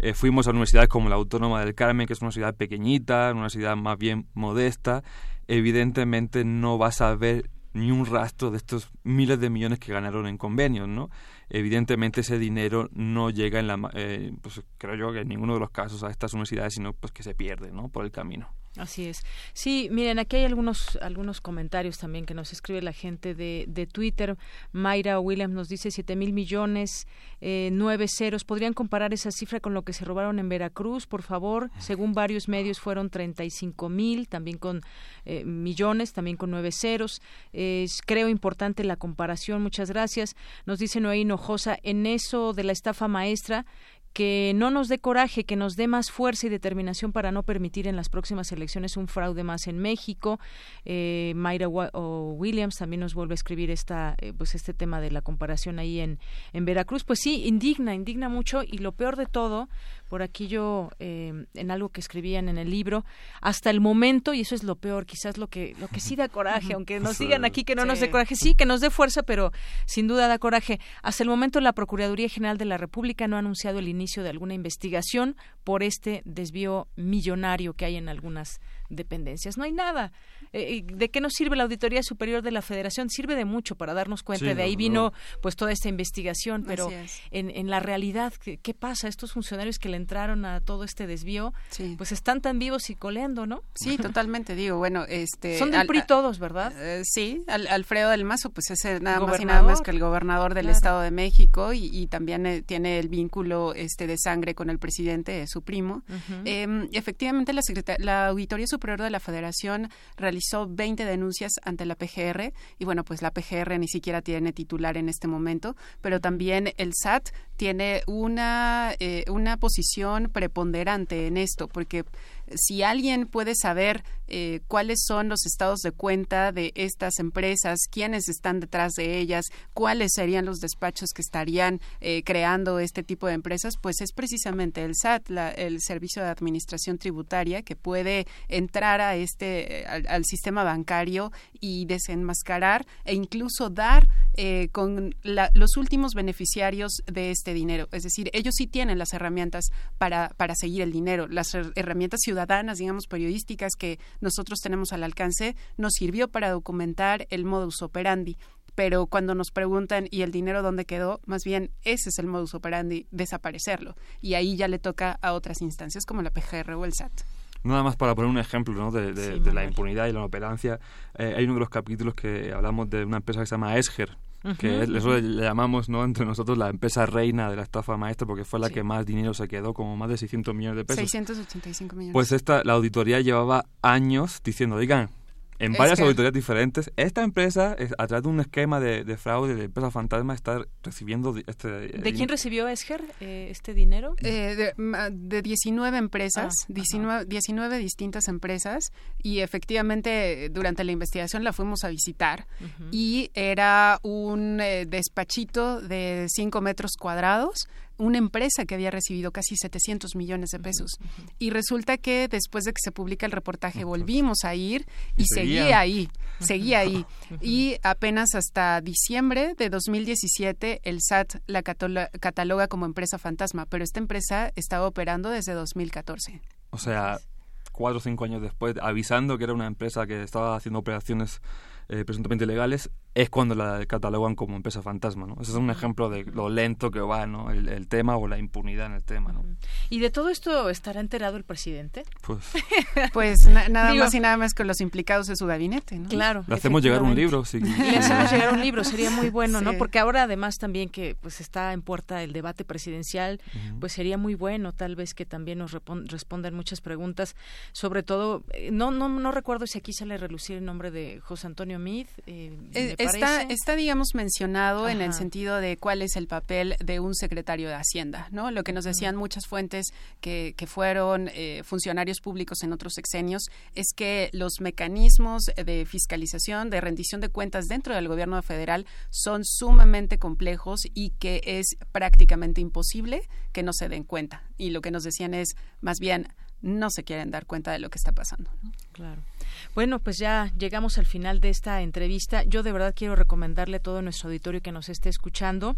eh, fuimos a universidades como la Autónoma del Carmen, que es una ciudad pequeñita, una ciudad más bien modesta, evidentemente no vas a ver ni un rastro de estos miles de millones que ganaron en convenios, ¿no? Evidentemente ese dinero no llega en la eh, pues creo yo que en ninguno de los casos a estas universidades sino pues que se pierde no por el camino Así es. Sí, miren, aquí hay algunos algunos comentarios también que nos escribe la gente de, de Twitter. Mayra Williams nos dice siete mil millones, eh, nueve ceros. ¿Podrían comparar esa cifra con lo que se robaron en Veracruz, por favor? Según varios medios fueron 35 mil, también con eh, millones, también con nueve ceros. Es, creo importante la comparación. Muchas gracias. Nos dice Noé Hinojosa, en eso de la estafa maestra, que no nos dé coraje, que nos dé más fuerza y determinación para no permitir en las próximas elecciones un fraude más en México. Eh, Mayra o Williams también nos vuelve a escribir esta, eh, pues este tema de la comparación ahí en, en Veracruz. Pues sí, indigna, indigna mucho y lo peor de todo, por aquí yo eh, en algo que escribían en el libro hasta el momento y eso es lo peor quizás lo que lo que sí da coraje aunque nos digan aquí que no nos dé coraje sí que nos dé fuerza pero sin duda da coraje. Hasta el momento la Procuraduría General de la República no ha anunciado el inicio de alguna investigación por este desvío millonario que hay en algunas dependencias. No hay nada. Eh, ¿De qué nos sirve la Auditoría Superior de la Federación? Sirve de mucho para darnos cuenta. de ahí vino pues toda esta investigación, pero en, en, la realidad, ¿qué, pasa? Estos funcionarios que le entraron a todo este desvío, pues están tan vivos y coleando, ¿no? Sí, [LAUGHS] totalmente, digo, bueno, este... Son del PRI todos, ¿verdad? Eh, sí, Alfredo del Mazo, pues es nada más y nada más que el gobernador del Estado de México y, también eh, tiene el vínculo este de sangre con el presidente, su primo. Em, efectivamente, la, la Auditoría Superior de la Federación realizó 20 denuncias ante la PGR y bueno, pues la PGR ni siquiera tiene titular en este momento, pero también el SAT tiene una, eh, una posición preponderante en esto, porque si alguien puede saber eh, cuáles son los estados de cuenta de estas empresas, quiénes están detrás de ellas, cuáles serían los despachos que estarían eh, creando este tipo de empresas, pues es precisamente el SAT, el Servicio de Administración Tributaria, que puede entrar a este al, sistema bancario y desenmascarar e incluso dar eh, con los últimos beneficiarios de este dinero. Es decir, ellos sí tienen las herramientas para, para seguir el dinero, las herramientas ciudadanas, digamos, periodísticas que nosotros tenemos al alcance, nos sirvió para documentar el modus operandi. Pero cuando nos preguntan, ¿y el dinero dónde quedó? Más bien, ese es el modus operandi, desaparecerlo. Y ahí ya le toca a otras instancias como la PGR o el SAT. Nada más para poner un ejemplo ¿no? de, la impunidad y la inoperancia, eh, hay uno de los capítulos que hablamos de una empresa que se llama Esger, que eso le llamamos no entre nosotros la empresa reina de la estafa maestra porque fue la que más dinero se quedó, como más de 600 millones de pesos. 685 millones. Pues esta, la auditoría llevaba años diciendo, digan, en varias auditorías diferentes. Esta empresa, a través de un esquema de, fraude de empresa fantasma, está recibiendo este... ¿De quién recibió Esger eh, este dinero? Eh, de, 19 empresas, 19, 19, distintas empresas, y efectivamente durante la investigación la fuimos a visitar, y era un eh, despachito de 5 metros cuadrados, una empresa que había recibido casi 700 millones de pesos. Y resulta que después de que se publica el reportaje volvimos a ir y seguía ahí, seguía ahí. Y apenas hasta diciembre de 2017 el SAT la cataloga como empresa fantasma, pero esta empresa estaba operando desde 2014. O sea, cuatro o cinco años después, avisando que era una empresa que estaba haciendo operaciones eh, presuntamente legales, es cuando la catalogan como empresa fantasma, ¿no? Ese es un ejemplo de lo lento que va, ¿no? El, tema o la impunidad en el tema, ¿no? ¿Y de todo esto estará enterado el presidente? Pues, [LAUGHS] pues nada más y nada más con los implicados de su gabinete, ¿no? Claro. Le hacemos llegar un libro, sí. Le hacemos llegar un libro, sería muy bueno, ¿no? Porque ahora además también que pues está en puerta el debate presidencial, pues sería muy bueno tal vez que también nos respondan muchas preguntas, sobre todo, eh, no, no, no recuerdo si aquí sale a relucir el nombre de José Antonio Meade, eh, eh está, está, digamos, mencionado en el sentido de cuál es el papel de un secretario de Hacienda, ¿no? Lo que nos decían muchas fuentes que, que fueron eh, funcionarios públicos en otros sexenios es que los mecanismos de fiscalización, de rendición de cuentas dentro del gobierno federal son sumamente complejos y que es prácticamente imposible que no se den cuenta. Y lo que nos decían es, más bien, no se quieren dar cuenta de lo que está pasando. Claro. Bueno, pues ya llegamos al final de esta entrevista. Yo de verdad quiero recomendarle a todo nuestro auditorio que nos esté escuchando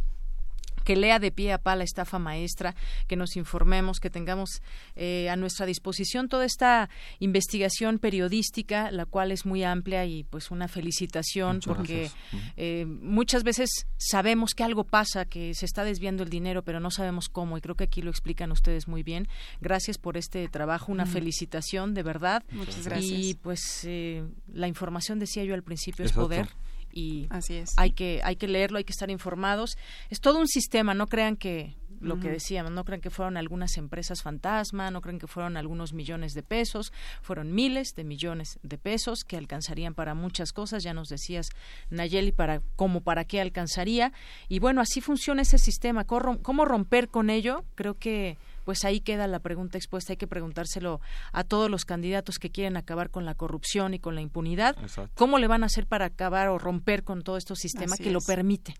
que lea de pie a pa la estafa maestra, que nos informemos, que tengamos eh, a nuestra disposición toda esta investigación periodística, la cual es muy amplia y pues una felicitación porque eh, muchas veces sabemos que algo pasa, que se está desviando el dinero, pero no sabemos cómo y creo que aquí lo explican ustedes muy bien. Gracias por este trabajo, una felicitación de verdad. Muchas gracias. Y pues eh, la información, decía yo al principio, es poder y Así es. hay que hay que leerlo, hay que estar informados. Es todo un sistema, no crean que lo que decíamos, no crean que fueron algunas empresas fantasma, no crean que fueron algunos millones de pesos, fueron miles de millones de pesos que alcanzarían para muchas cosas, ya nos decías Nayeli para cómo para qué alcanzaría y bueno, así funciona ese sistema, cómo romper con ello, creo que pues ahí queda la pregunta expuesta. Hay que preguntárselo a todos los candidatos que quieren acabar con la corrupción y con la impunidad. ¿Cómo le van a hacer para acabar o romper con todo este sistema que lo permite?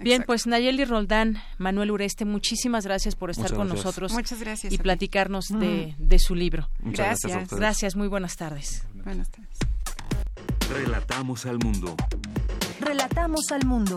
Bien, pues Nayeli Roldán, Manuel Ureste, muchísimas gracias por estar con nosotros Muchas gracias y platicarnos de, de, su libro. gracias. Gracias, muy buenas tardes. Buenas tardes. Relatamos al mundo. Relatamos al mundo.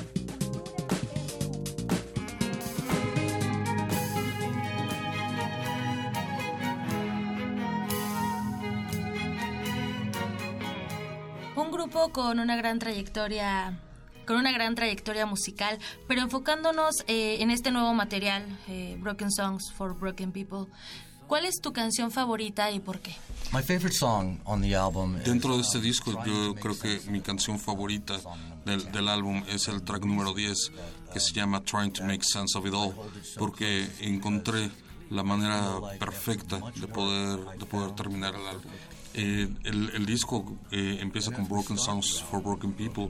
Grupo con una gran trayectoria con una gran trayectoria musical, pero enfocándonos eh, en este nuevo material, eh, Broken Songs for Broken People. ¿Cuál es tu canción favorita y por qué? Dentro de este disco, yo creo que mi canción favorita del, del, álbum es el track número 10, que se llama Trying to Make Sense of It All, porque encontré la manera perfecta de poder, de poder terminar el álbum. Eh, el, el, disco eh, empieza con Broken Songs for Broken People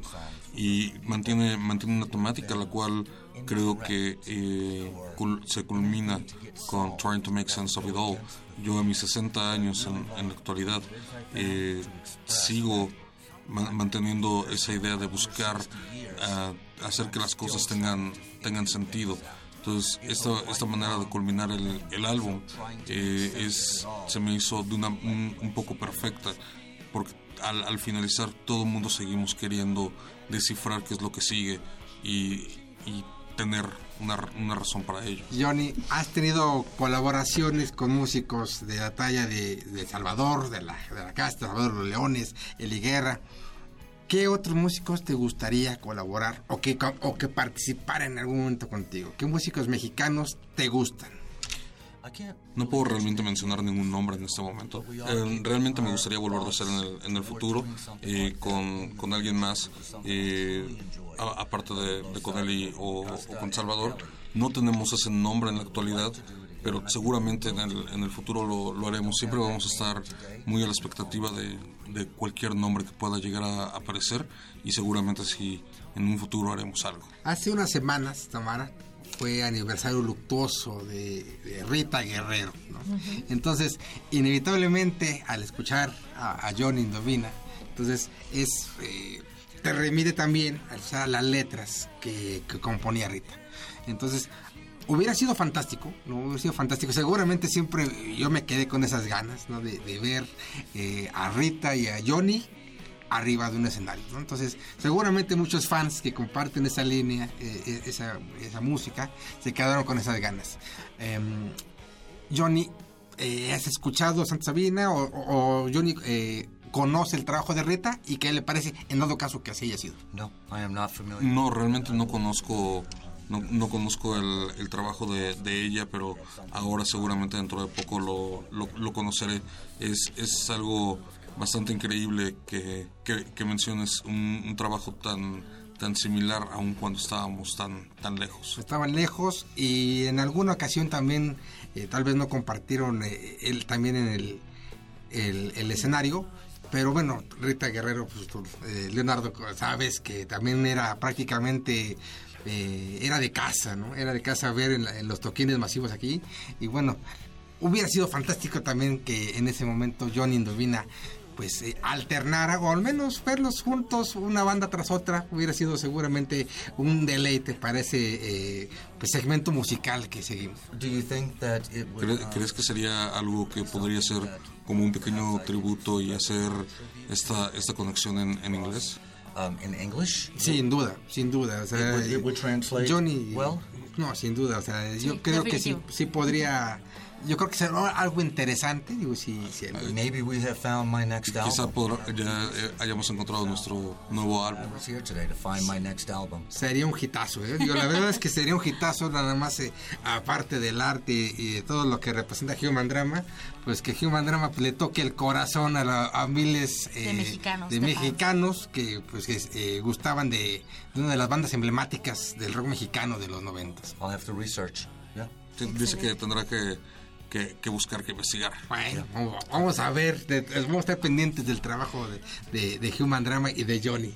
y mantiene, mantiene una temática la cual creo que eh, cul se culmina con Trying to Make Sense of It All. Yo a mis 60 años en, en la actualidad eh, sigo man manteniendo esa idea de buscar uh, hacer que las cosas tengan, tengan sentido. Entonces, esta, esta manera de culminar el, el álbum eh, es, se me hizo de una, un, un poco perfecta, porque al, al, finalizar todo el mundo seguimos queriendo descifrar qué es lo que sigue y, y tener una, una, razón para ello. Johnny, has tenido colaboraciones con músicos de la talla de, de Salvador, de la, de la Casa, Salvador Los Leones, Eli Guerra. ¿Qué otros músicos te gustaría colaborar o que, o que participar en algún momento contigo? ¿Qué músicos mexicanos te gustan? No puedo realmente mencionar ningún nombre en este momento. Eh, realmente me gustaría volver a hacer en el, en el futuro eh, con, con, alguien más, eh, aparte de, de o, con Salvador. No tenemos ese nombre en la actualidad, pero seguramente en el, en el futuro lo, lo, haremos. Siempre vamos a estar muy a la expectativa de, de cualquier nombre que pueda llegar a aparecer y seguramente si en un futuro haremos algo. Hace unas semanas, Tamara, fue aniversario luctuoso de, de Rita Guerrero. ¿no? Uh -huh. Entonces, inevitablemente, al escuchar a, a John Indovina, entonces es eh, te remite también a las letras que, que, componía Rita. Entonces, hubiera sido fantástico, ¿no? Hubiera sido fantástico. Seguramente siempre yo me quedé con esas ganas, ¿no? De, de ver eh, a Rita y a Johnny arriba de un escenario. ¿no? Entonces, seguramente muchos fans que comparten esa línea, eh, esa, esa, música, se quedaron con esas ganas. Eh, Johnny, eh, ¿has escuchado a Santa Sabina o, o Johnny eh, conoce el trabajo de Rita y qué le parece en todo caso que así haya sido? No, I am not familiar. no realmente no conozco no, no conozco el, trabajo de, ella, pero ahora seguramente dentro de poco lo, conoceré. Es, es algo bastante increíble que, menciones un, trabajo tan tan similar aun cuando estábamos tan tan lejos. Estaban lejos y en alguna ocasión también eh, tal vez no compartieron eh, él también en el, escenario, pero bueno, Rita Guerrero, pues, tú, eh, Leonardo, sabes que también era prácticamente eh, era de casa, ¿no? Era de casa ver en, la, en, los toquines masivos aquí. Y bueno, hubiera sido fantástico también que en ese momento Johnny Indovina pues eh, alternara o al menos verlos juntos una banda tras otra hubiera sido seguramente un deleite para ese eh, pues, segmento musical que seguimos. ¿Crees, ¿Crees que sería algo que podría ser como un pequeño tributo y hacer esta, esta conexión en, en inglés? Um, in English? Sin duda, sin duda. O sea, it would, it would translate Johnny, well? No, sin duda. O sea, yo creo que sí, sí podría yo creo que será algo interesante. Digo, si, si el... Maybe we have found my next album. Quizá podrá, ya eh, hayamos encontrado nuestro nuevo álbum. I was here today to find my next album. Sería un hitazo, ¿eh? [LAUGHS] Digo, la verdad es que sería un hitazo, nada más eh, aparte del arte y de todo lo que representa Human Drama, pues que Human Drama pues, le toque el corazón a, la, a miles eh, de mexicanos, de mexicanos que pues que, gustaban de, de, una de las bandas emblemáticas del rock mexicano de los noventas. I'll have to research. Yeah. Dice que tendrá que que, buscar, que investigar. Bueno, vamos a ver, vamos a estar pendientes del trabajo de, de, Human Drama y de Johnny.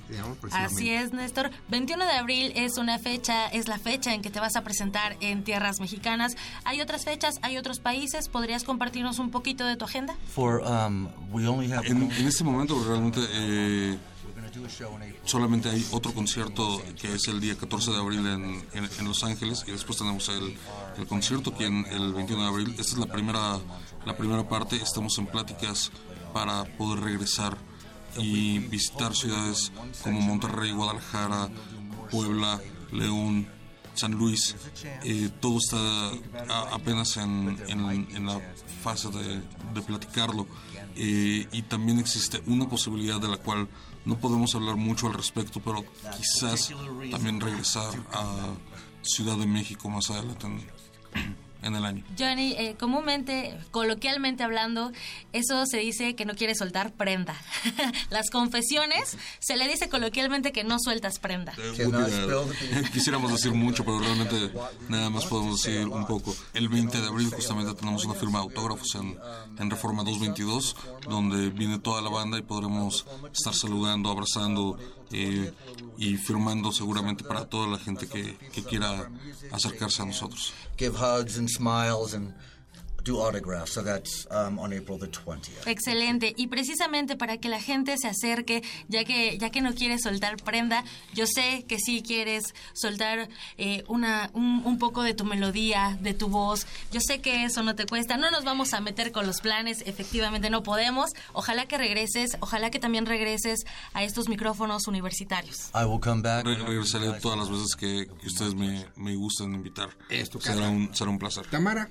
Así es, Néstor. 21 de abril es una fecha, es la fecha en que te vas a presentar en tierras mexicanas. ¿Hay otras fechas? ¿Hay otros países? ¿Podrías compartirnos un poquito de tu agenda? Um, en, en, este momento realmente... Eh, solamente hay otro concierto que es el día 14 de abril en, en, Los Ángeles y después tenemos el, el concierto que en el 21 de abril. Esta es la primera, la primera parte. Estamos en pláticas para poder regresar y visitar ciudades como Monterrey, Guadalajara, Puebla, León, San Luis. Eh, todo está apenas en, en, la fase de, de platicarlo. Eh, y también existe una posibilidad de la cual no podemos hablar mucho al respecto, pero quizás también regresar a Ciudad de México más adelante [CLEARS THROAT] en el año. Johnny, eh, comúnmente, coloquialmente hablando, eso se dice que no quieres soltar prenda. [LAUGHS] Las confesiones se le dice coloquialmente que no sueltas prenda. [LAUGHS] Quisiéramos decir mucho, pero realmente nada más podemos decir un poco. El 20 de abril justamente tenemos una firma de autógrafos en, en Reforma 222, donde viene toda la banda y podremos estar saludando, abrazando, eh, y firmando seguramente para toda la gente que, que quiera acercarse a nosotros. Give hugs and smiles and do autographs. So that's um, on April the 20th. Excelente. Y precisamente para que la gente se acerque, ya que ya que no quieres soltar prenda, yo sé que sí quieres soltar eh, una un, un, poco de tu melodía, de tu voz. Yo sé que eso no te cuesta. No nos vamos a meter con los planes. Efectivamente no podemos. Ojalá que regreses. Ojalá que también regreses a estos micrófonos universitarios. I will come back. regresaré todas las veces que, ustedes me, me gusten invitar. Esto, será un, será un placer. Tamara,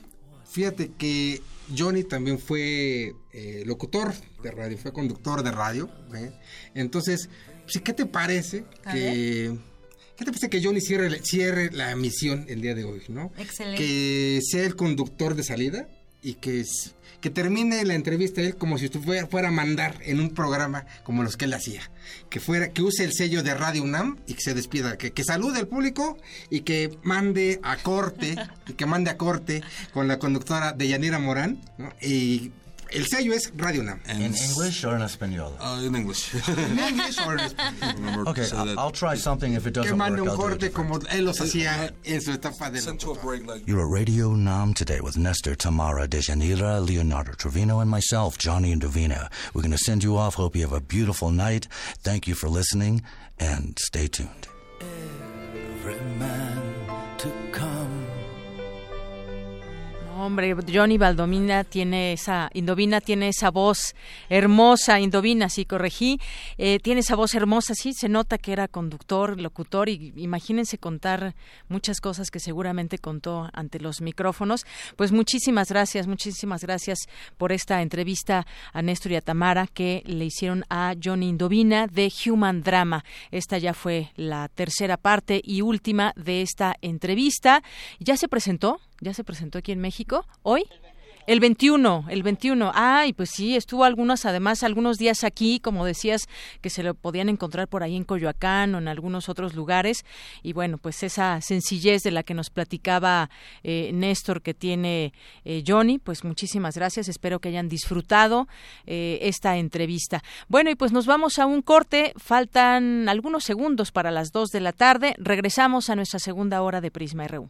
Fíjate que Johnny también fue eh, locutor de radio, fue conductor de radio. ¿eh? Entonces, ¿qué te parece que... ¿Qué te parece que Johnny cierre, cierre la emisión el día de hoy, no? Excelente. Que sea el conductor de salida y que que termine la entrevista él como si fuera, fuera a mandar en un programa como los que él hacía. Que fuera, que use el sello de Radio UNAM y que se despida, que, que salude al público y que mande a corte, y que mande a corte con la conductora de Yanira Morán, ¿no? Y el sello es Radio Nam. ¿En English or en español? Uh, in English. [LAUGHS] in English or in [LAUGHS] Spanish. okay, I'll, I'll try something if it doesn't que mande un corte como él los hacía en su etapa de You're at Radio Nam today with Nestor Tamara Dejanira, Leonardo Trevino, and myself, Johnny Indovina. We're going to send you off. Hope you have a beautiful night. Thank you for listening, and stay tuned. Every man to come Hombre, Johnny Valdomina tiene esa, Indovina tiene esa voz hermosa, Indovina, sí corregí, eh, tiene esa voz hermosa, sí, se nota que era conductor, locutor, y imagínense contar muchas cosas que seguramente contó ante los micrófonos. Pues muchísimas gracias, muchísimas gracias por esta entrevista a Néstor y a Tamara que le hicieron a Johnny Indovina de Human Drama. Esta ya fue la tercera parte y última de esta entrevista. ¿Ya se presentó? Ya se presentó aquí en México hoy. El 21, el 21. Ay, pues sí, estuvo algunos, además, algunos días aquí, como decías, que se lo podían encontrar por ahí en Coyoacán o en algunos otros lugares. Y bueno, pues esa sencillez de la que nos platicaba eh, Néstor que tiene eh, Johnny, pues muchísimas gracias. Espero que hayan disfrutado eh, esta entrevista. Bueno, y pues nos vamos a un corte. Faltan algunos segundos para las dos de la tarde. Regresamos a nuestra segunda hora de Prisma RU.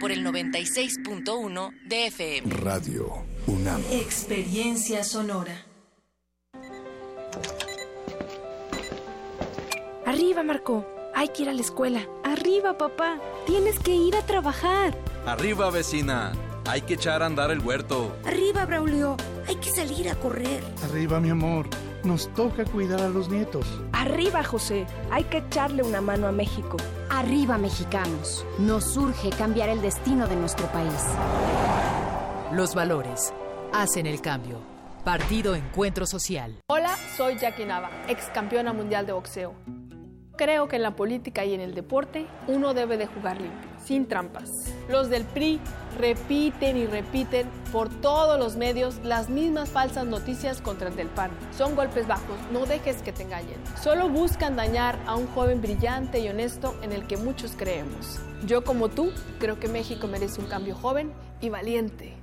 Por el 96.1 de FM. Radio UNAM. Experiencia sonora. Arriba, Marco. Hay que ir a la escuela. Arriba, papá. Tienes que ir a trabajar. Arriba, vecina. Hay que echar a andar el huerto. Arriba, Braulio. Hay que salir a correr. Arriba, mi amor. Nos toca cuidar a los nietos. Arriba, José. Hay que echarle una mano a México. Arriba, mexicanos. Nos urge cambiar el destino de nuestro país. Los valores hacen el cambio. Partido Encuentro Social. Hola, soy Jackie Nava, ex campeona mundial de boxeo. Creo que en la política y en el deporte uno debe de jugar limpio, sin trampas. Los del PRI repiten y repiten por todos los medios las mismas falsas noticias contra el del PAN. Son golpes bajos, no dejes que te engañen. Solo buscan dañar a un joven brillante y honesto en el que muchos creemos. Yo como tú creo que México merece un cambio joven y valiente.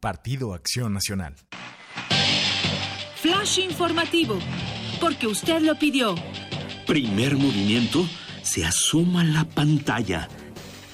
Partido Acción Nacional. Flash informativo porque usted lo pidió. Primer movimiento se asoma la pantalla.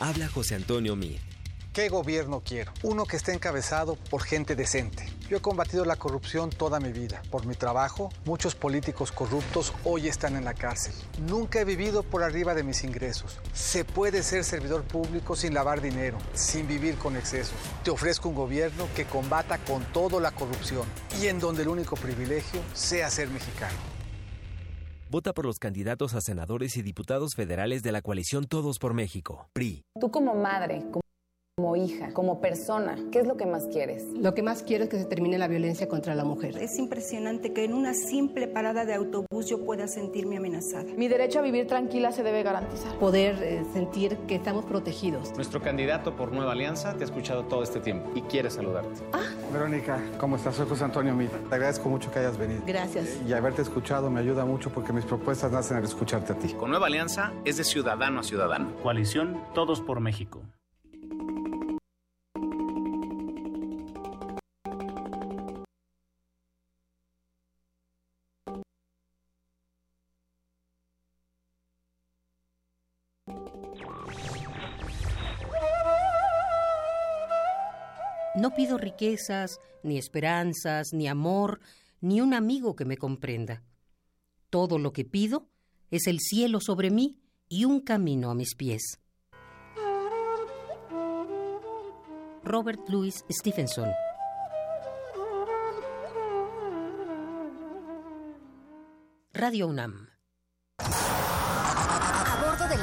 Habla José Antonio Mir. ¿Qué gobierno quiero? Uno que esté encabezado por gente decente. Yo he combatido la corrupción toda mi vida. Por mi trabajo, muchos políticos corruptos hoy están en la cárcel. Nunca he vivido por arriba de mis ingresos. Se puede ser servidor público sin lavar dinero, sin vivir con excesos. Te ofrezco un gobierno que combata con todo la corrupción y en donde el único privilegio sea ser mexicano. Vota por los candidatos a senadores y diputados federales de la coalición Todos por México, PRI. Tú como madre, como hija, como persona, ¿qué es lo que más quieres? Lo que más quiero es que se termine la violencia contra la mujer. Es impresionante que en una simple parada de autobús yo pueda sentirme amenazada. Mi derecho a vivir tranquila se debe garantizar. Poder eh, sentir que estamos protegidos. Nuestro candidato por Nueva Alianza te ha escuchado todo este tiempo y quiere saludarte. Ah. Verónica, ¿cómo estás? Soy José Antonio Mita. Te agradezco mucho que hayas venido. Gracias. Y haberte escuchado me ayuda mucho porque mis propuestas nacen al escucharte a ti. Con Nueva Alianza es de ciudadano a ciudadano. Coalición Todos por México. Riquezas, ni esperanzas, ni amor, ni un amigo que me comprenda. Todo lo que pido es el cielo sobre mí y un camino a mis pies. Robert Louis Stevenson Radio UNAM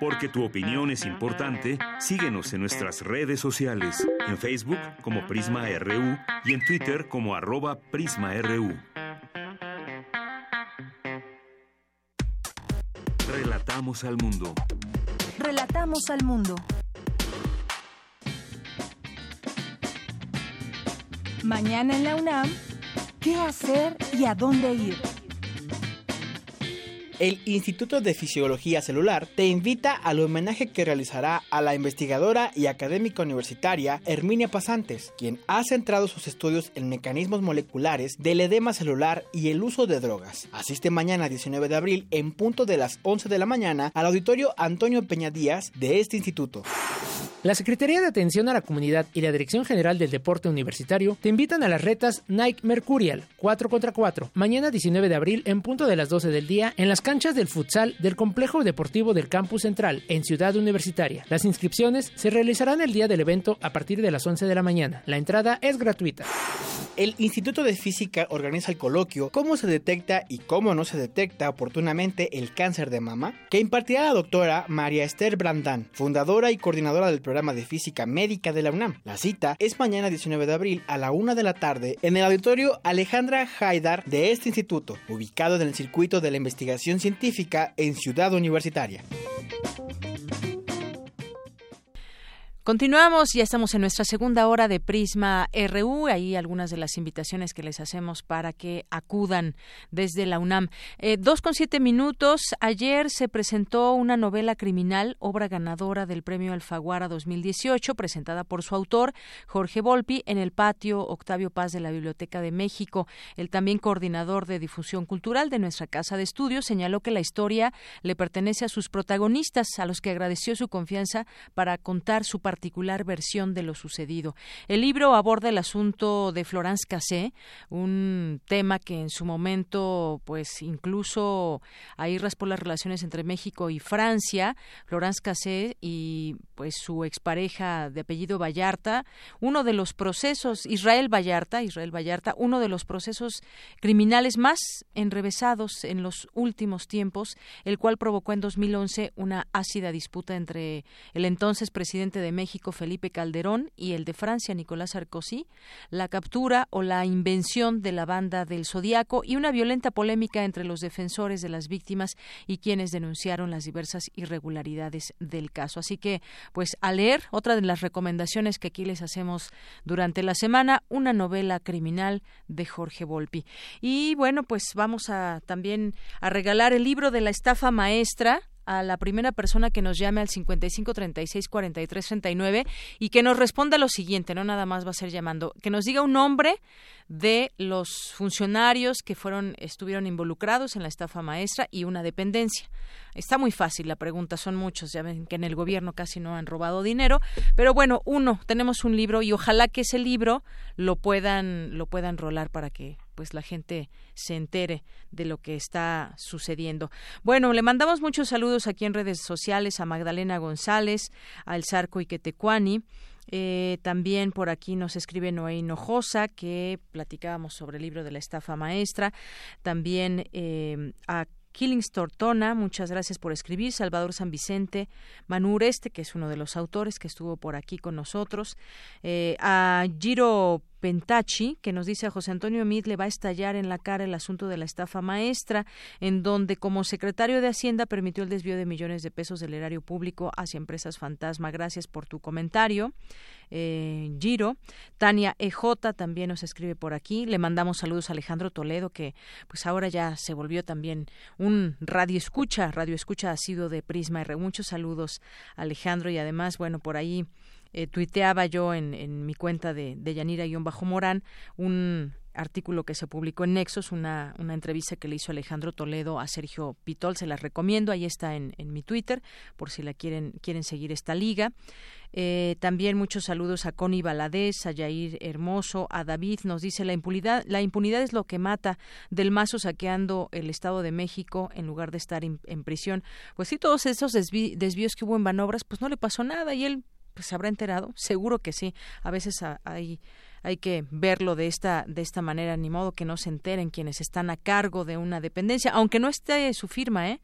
Porque tu opinión es importante, síguenos en nuestras redes sociales, en Facebook como Prisma RU y en Twitter como arroba PrismaRU. Relatamos al mundo. Relatamos al mundo. Mañana en la UNAM, ¿qué hacer y a dónde ir? El Instituto de Fisiología Celular te invita al homenaje que realizará a la investigadora y académica universitaria Herminia Pasantes, quien ha centrado sus estudios en mecanismos moleculares del edema celular y el uso de drogas. Asiste mañana 19 de abril en punto de las 11 de la mañana al auditorio Antonio Peña Díaz de este instituto. La Secretaría de Atención a la Comunidad y la Dirección General del Deporte Universitario te invitan a las retas Nike Mercurial 4 contra 4, mañana 19 de abril en punto de las 12 del día en las canchas del futsal del Complejo Deportivo del Campus Central en Ciudad Universitaria. Las inscripciones se realizarán el día del evento a partir de las 11 de la mañana. La entrada es gratuita. El Instituto de Física organiza el coloquio Cómo se detecta y cómo no se detecta oportunamente el cáncer de mama, que impartirá la doctora María Esther Brandán, fundadora y coordinadora del programa de física médica de la UNAM. La cita es mañana 19 de abril a la 1 de la tarde en el auditorio Alejandra Haidar de este instituto, ubicado en el circuito de la investigación científica en Ciudad Universitaria. Continuamos, ya estamos en nuestra segunda hora de Prisma RU. Ahí algunas de las invitaciones que les hacemos para que acudan desde la UNAM. Eh, dos con siete minutos. Ayer se presentó una novela criminal, obra ganadora del Premio Alfaguara 2018, presentada por su autor, Jorge Volpi, en el patio Octavio Paz de la Biblioteca de México. El también coordinador de difusión cultural de nuestra casa de estudios señaló que la historia le pertenece a sus protagonistas, a los que agradeció su confianza para contar su participación particular versión de lo sucedido. El libro aborda el asunto de Florence Cassé, un tema que en su momento, pues incluso ahí raspó las relaciones entre México y Francia. Florence Cassé y pues su expareja de apellido Vallarta, uno de los procesos, Israel Vallarta, Israel Vallarta, uno de los procesos criminales más enrevesados en los últimos tiempos, el cual provocó en 2011 una ácida disputa entre el entonces presidente de México, México Felipe Calderón y el de Francia Nicolás Sarkozy, la captura o la invención de la banda del Zodíaco y una violenta polémica entre los defensores de las víctimas y quienes denunciaron las diversas irregularidades del caso. Así que, pues, a leer, otra de las recomendaciones que aquí les hacemos durante la semana, una novela criminal de Jorge Volpi. Y bueno, pues vamos a también a regalar el libro de la estafa maestra a la primera persona que nos llame al 55 36 43 39 y que nos responda lo siguiente, no nada más va a ser llamando, que nos diga un nombre de los funcionarios que fueron estuvieron involucrados en la estafa maestra y una dependencia. Está muy fácil la pregunta, son muchos, ya ven que en el gobierno casi no han robado dinero, pero bueno, uno, tenemos un libro y ojalá que ese libro lo puedan lo puedan rolar para que pues la gente se entere de lo que está sucediendo. Bueno, le mandamos muchos saludos aquí en redes sociales a Magdalena González, al Zarco Iquetecuani. Eh, también por aquí nos escribe Noé Hinojosa, que platicábamos sobre el libro de la estafa maestra. También eh, a Killings Tortona, muchas gracias por escribir. Salvador San Vicente, Manu Ureste, que es uno de los autores que estuvo por aquí con nosotros. Eh, a Giro Pentachi, que nos dice a José Antonio Mid le va a estallar en la cara el asunto de la estafa maestra, en donde como secretario de Hacienda permitió el desvío de millones de pesos del erario público hacia empresas fantasma. Gracias por tu comentario. Eh, Giro. Tania EJ también nos escribe por aquí. Le mandamos saludos a Alejandro Toledo, que pues ahora ya se volvió también un radio escucha. Radio escucha ha sido de Prisma R. Muchos saludos, Alejandro, y además, bueno, por ahí eh, tuiteaba yo en, en, mi cuenta de, de Yanira-Morán un artículo que se publicó en Nexos, una, una entrevista que le hizo Alejandro Toledo a Sergio Pitol, se la recomiendo, ahí está en, en mi Twitter, por si la quieren, quieren seguir esta liga. Eh, también muchos saludos a Connie Baladés, a Yair Hermoso, a David. Nos dice la impunidad, la impunidad es lo que mata del mazo saqueando el Estado de México en lugar de estar en prisión. Pues sí, todos esos desvíos que hubo en Banobras, pues no le pasó nada y él pues se habrá enterado. Seguro que sí. A veces hay hay que verlo de esta de esta manera ni modo que no se enteren quienes están a cargo de una dependencia aunque no esté su firma eh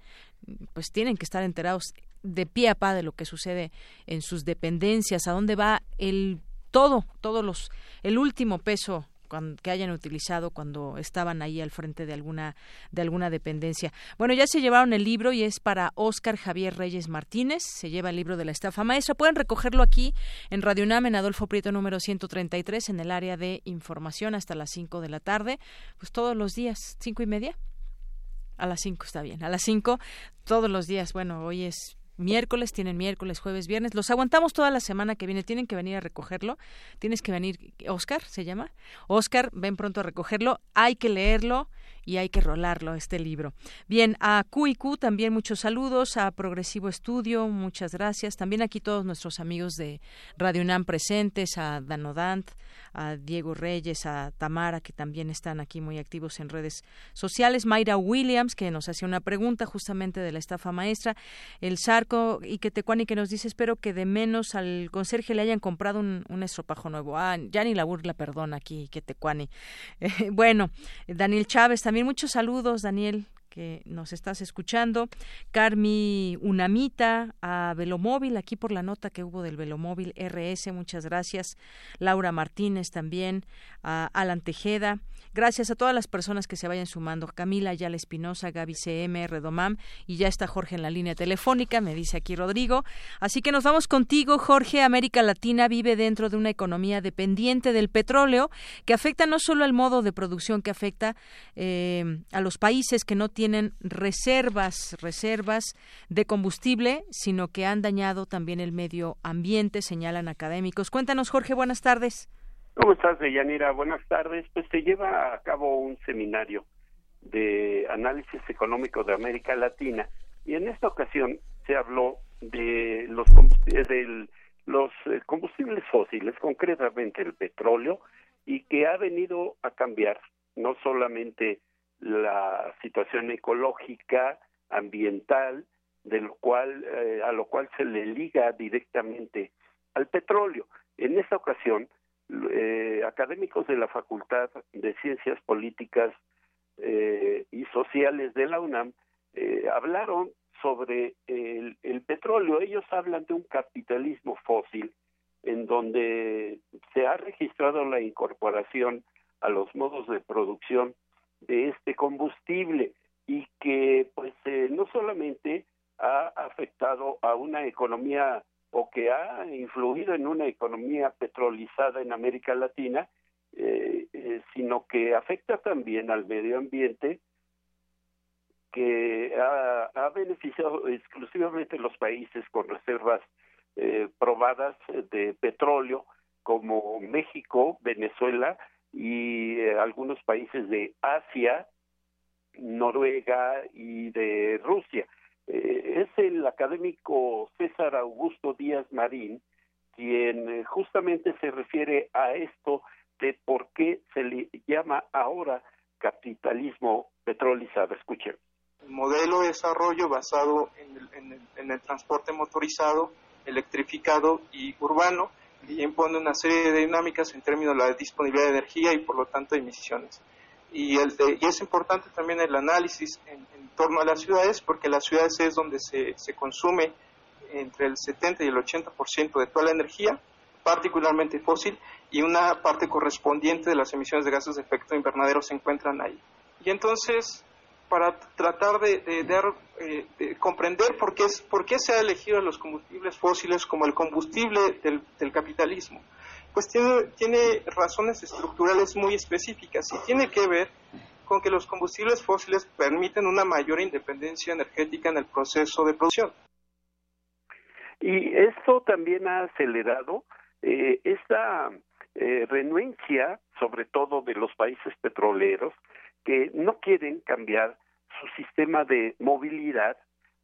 pues tienen que estar enterados de pie a pa de lo que sucede en sus dependencias, a dónde va el todo, todos los, el último peso que hayan utilizado cuando estaban ahí al frente de alguna de alguna dependencia. Bueno, ya se llevaron el libro y es para Óscar Javier Reyes Martínez. Se lleva el libro de la estafa maestra. Pueden recogerlo aquí en Radio UNAM en Adolfo Prieto número 133 en el área de información hasta las 5 de la tarde. Pues todos los días, cinco y media. A las 5 está bien. A las 5 todos los días. Bueno, hoy es miércoles, tienen miércoles, jueves, viernes. Los aguantamos toda la semana que viene. Tienen que venir a recogerlo. Tienes que venir, Oscar se llama. Oscar, ven pronto a recogerlo. Hay que leerlo y hay que rolarlo este libro. Bien, a QIQ también muchos saludos, a Progresivo Estudio, muchas gracias. También aquí todos nuestros amigos de Radio UNAM presentes, a Danodant, a Diego Reyes, a Tamara, que también están aquí muy activos en redes sociales, Mayra Williams, que nos hace una pregunta justamente de la estafa maestra, el Sarco y que Tecuani que nos dice, espero que de menos al conserje le hayan comprado un, estropajo nuevo. Ah, ya ni la burla, perdón, aquí, que Tecuani. [LAUGHS] bueno, Daniel Chávez también muchos saludos, Daniel, que nos estás escuchando. Carmi Unamita, a Velomóvil, aquí por la nota que hubo del Velomóvil RS, muchas gracias. Laura Martínez también, a Alan Tejeda. Gracias a todas las personas que se vayan sumando. Camila Yala Espinosa, Gaby CM, Redomam y ya está Jorge en la línea telefónica, me dice aquí Rodrigo. Así que nos vamos contigo, Jorge. América Latina vive dentro de una economía dependiente del petróleo que afecta no solo al modo de producción, que afecta eh, a los países que no tienen reservas, reservas de combustible, sino que han dañado también el medio ambiente, señalan académicos. Cuéntanos, Jorge, buenas tardes. ¿Cómo estás, Deyanira? Buenas tardes. Pues se lleva a cabo un seminario de análisis económico de América Latina y en esta ocasión se habló de los combustibles, los eh, combustibles fósiles, concretamente el petróleo, y que ha venido a cambiar no solamente la situación ecológica, ambiental, de lo cual eh, a lo cual se le liga directamente al petróleo. En esta ocasión eh, académicos de la Facultad de Ciencias Políticas eh, y Sociales de la UNAM eh, hablaron sobre el, petróleo. Ellos hablan de un capitalismo fósil en donde se ha registrado la incorporación a los modos de producción de este combustible y que pues no solamente ha afectado a una economía o que ha influido en una economía petrolizada en América Latina, eh, eh, sino que afecta también al medio ambiente, que ha, beneficiado exclusivamente los países con reservas eh, probadas de petróleo, como México, Venezuela y algunos países de Asia, Noruega y de Rusia. Eh, es el académico César Augusto Díaz Marín quien eh, justamente se refiere a esto de por qué se le llama ahora capitalismo petrolizado. Escuchen. El modelo de desarrollo basado en el, en el transporte motorizado, electrificado y urbano y impone una serie de dinámicas en términos de la disponibilidad de energía y por lo tanto emisiones. Y, el y es importante también el análisis en, torno a las ciudades, porque las ciudades es donde se, se consume entre el 70 y el 80% de toda la energía, particularmente fósil, y una parte correspondiente de las emisiones de gases de efecto invernadero se encuentran ahí. Y entonces, para tratar de, de, eh, de, comprender por qué, por qué se ha elegido los combustibles fósiles como el combustible del, del capitalismo, pues tiene, tiene razones estructurales muy específicas y tiene que ver con que los combustibles fósiles permiten una mayor independencia energética en el proceso de producción. Y esto también ha acelerado eh, esta eh, renuencia, sobre todo de los países petroleros, que no quieren cambiar su sistema de movilidad,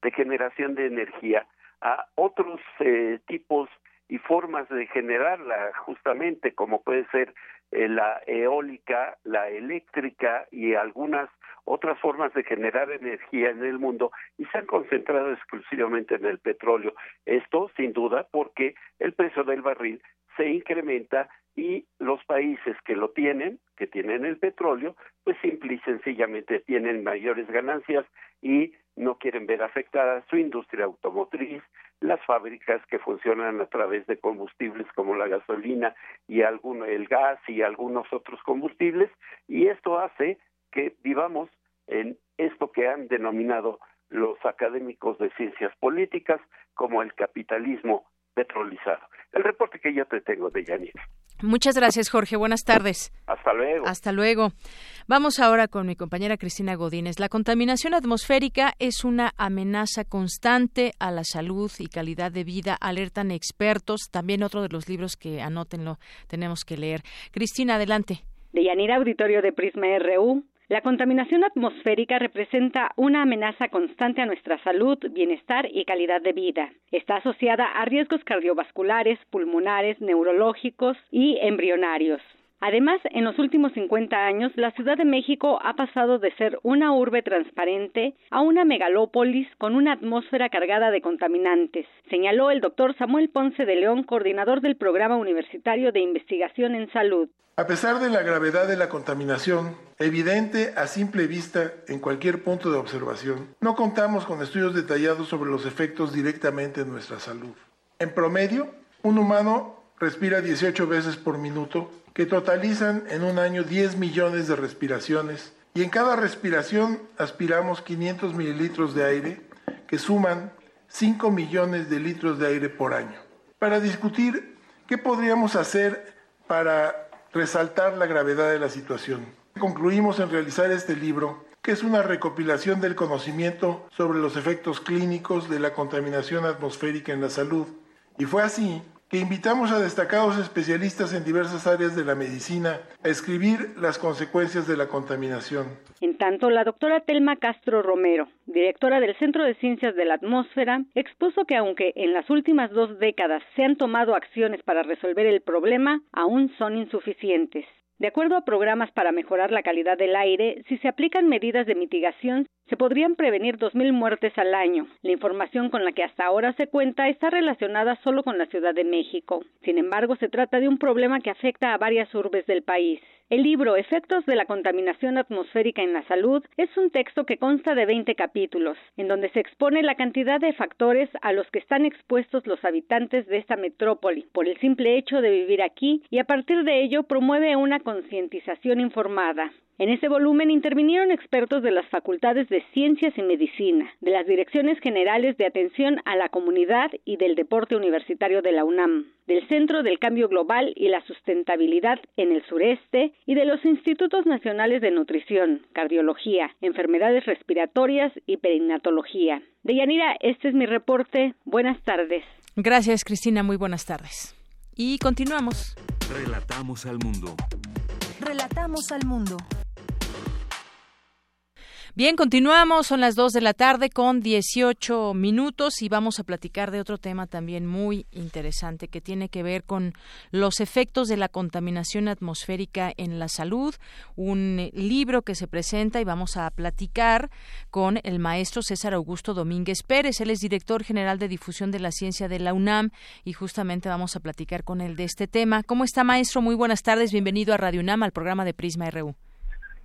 de generación de energía, a otros eh, tipos y formas de generarla justamente como puede ser eh, la eólica, la eléctrica y algunas otras formas de generar energía en el mundo y se han concentrado exclusivamente en el petróleo. Esto sin duda porque el precio del barril se incrementa y los países que lo tienen, que tienen el petróleo, pues simple y sencillamente tienen mayores ganancias y no quieren ver afectada su industria automotriz, las fábricas que funcionan a través de combustibles como la gasolina y algún, el gas y algunos otros combustibles, y esto hace que vivamos en esto que han denominado los académicos de ciencias políticas como el capitalismo petrolizado. El reporte que yo te tengo de Yanira. Muchas gracias, Jorge. Buenas tardes. Hasta luego. Hasta luego. Vamos ahora con mi compañera Cristina Godínez. La contaminación atmosférica es una amenaza constante a la salud y calidad de vida, alertan expertos. También otro de los libros que anótenlo tenemos que leer. Cristina, adelante. De Yanira Auditorio de Prisma RU. La contaminación atmosférica representa una amenaza constante a nuestra salud, bienestar y calidad de vida. Está asociada a riesgos cardiovasculares, pulmonares, neurológicos y embrionarios. Además, en los últimos 50 años, la Ciudad de México ha pasado de ser una urbe transparente a una megalópolis con una atmósfera cargada de contaminantes, señaló el doctor Samuel Ponce de León, coordinador del Programa Universitario de Investigación en Salud. A pesar de la gravedad de la contaminación, evidente a simple vista en cualquier punto de observación, no contamos con estudios detallados sobre los efectos directamente en nuestra salud. En promedio, un humano respira 18 veces por minuto, que totalizan en un año 10 millones de respiraciones, y en cada respiración aspiramos 500 mililitros de aire, que suman 5 millones de litros de aire por año. Para discutir qué podríamos hacer para resaltar la gravedad de la situación. Concluimos en realizar este libro, que es una recopilación del conocimiento sobre los efectos clínicos de la contaminación atmosférica en la salud. Y fue así que invitamos a destacados especialistas en diversas áreas de la medicina a escribir las consecuencias de la contaminación. En tanto, la doctora Telma Castro Romero, directora del Centro de Ciencias de la Atmósfera, expuso que aunque en las últimas dos décadas se han tomado acciones para resolver el problema, aún son insuficientes. De acuerdo a programas para mejorar la calidad del aire, si se aplican medidas de mitigación, se podrían prevenir 2.000 muertes al año. La información con la que hasta ahora se cuenta está relacionada solo con la Ciudad de México. Sin embargo, se trata de un problema que afecta a varias urbes del país. El libro Efectos de la contaminación atmosférica en la salud es un texto que consta de 20 capítulos, en donde se expone la cantidad de factores a los que están expuestos los habitantes de esta metrópoli por el simple hecho de vivir aquí y a partir de ello promueve una concientización informada. En ese volumen intervinieron expertos de las facultades de Ciencias y Medicina, de las Direcciones Generales de Atención a la Comunidad y del Deporte Universitario de la UNAM, del Centro del Cambio Global y la Sustentabilidad en el Sureste y de los Institutos Nacionales de Nutrición, Cardiología, Enfermedades Respiratorias y Perinatología. Deyanira, este es mi reporte. Buenas tardes. Gracias, Cristina. Muy buenas tardes. Y continuamos. Relatamos al mundo. Relatamos al mundo. Bien, continuamos, son las 2 de la tarde con 18 minutos y vamos a platicar de otro tema también muy interesante que tiene que ver con los efectos de la contaminación atmosférica en la salud, un libro que se presenta y vamos a platicar con el maestro César Augusto Domínguez Pérez, él es director general de difusión de la ciencia de la UNAM y justamente vamos a platicar con él de este tema. ¿Cómo está maestro? Muy buenas tardes, bienvenido a Radio UNAM, al programa de Prisma RU.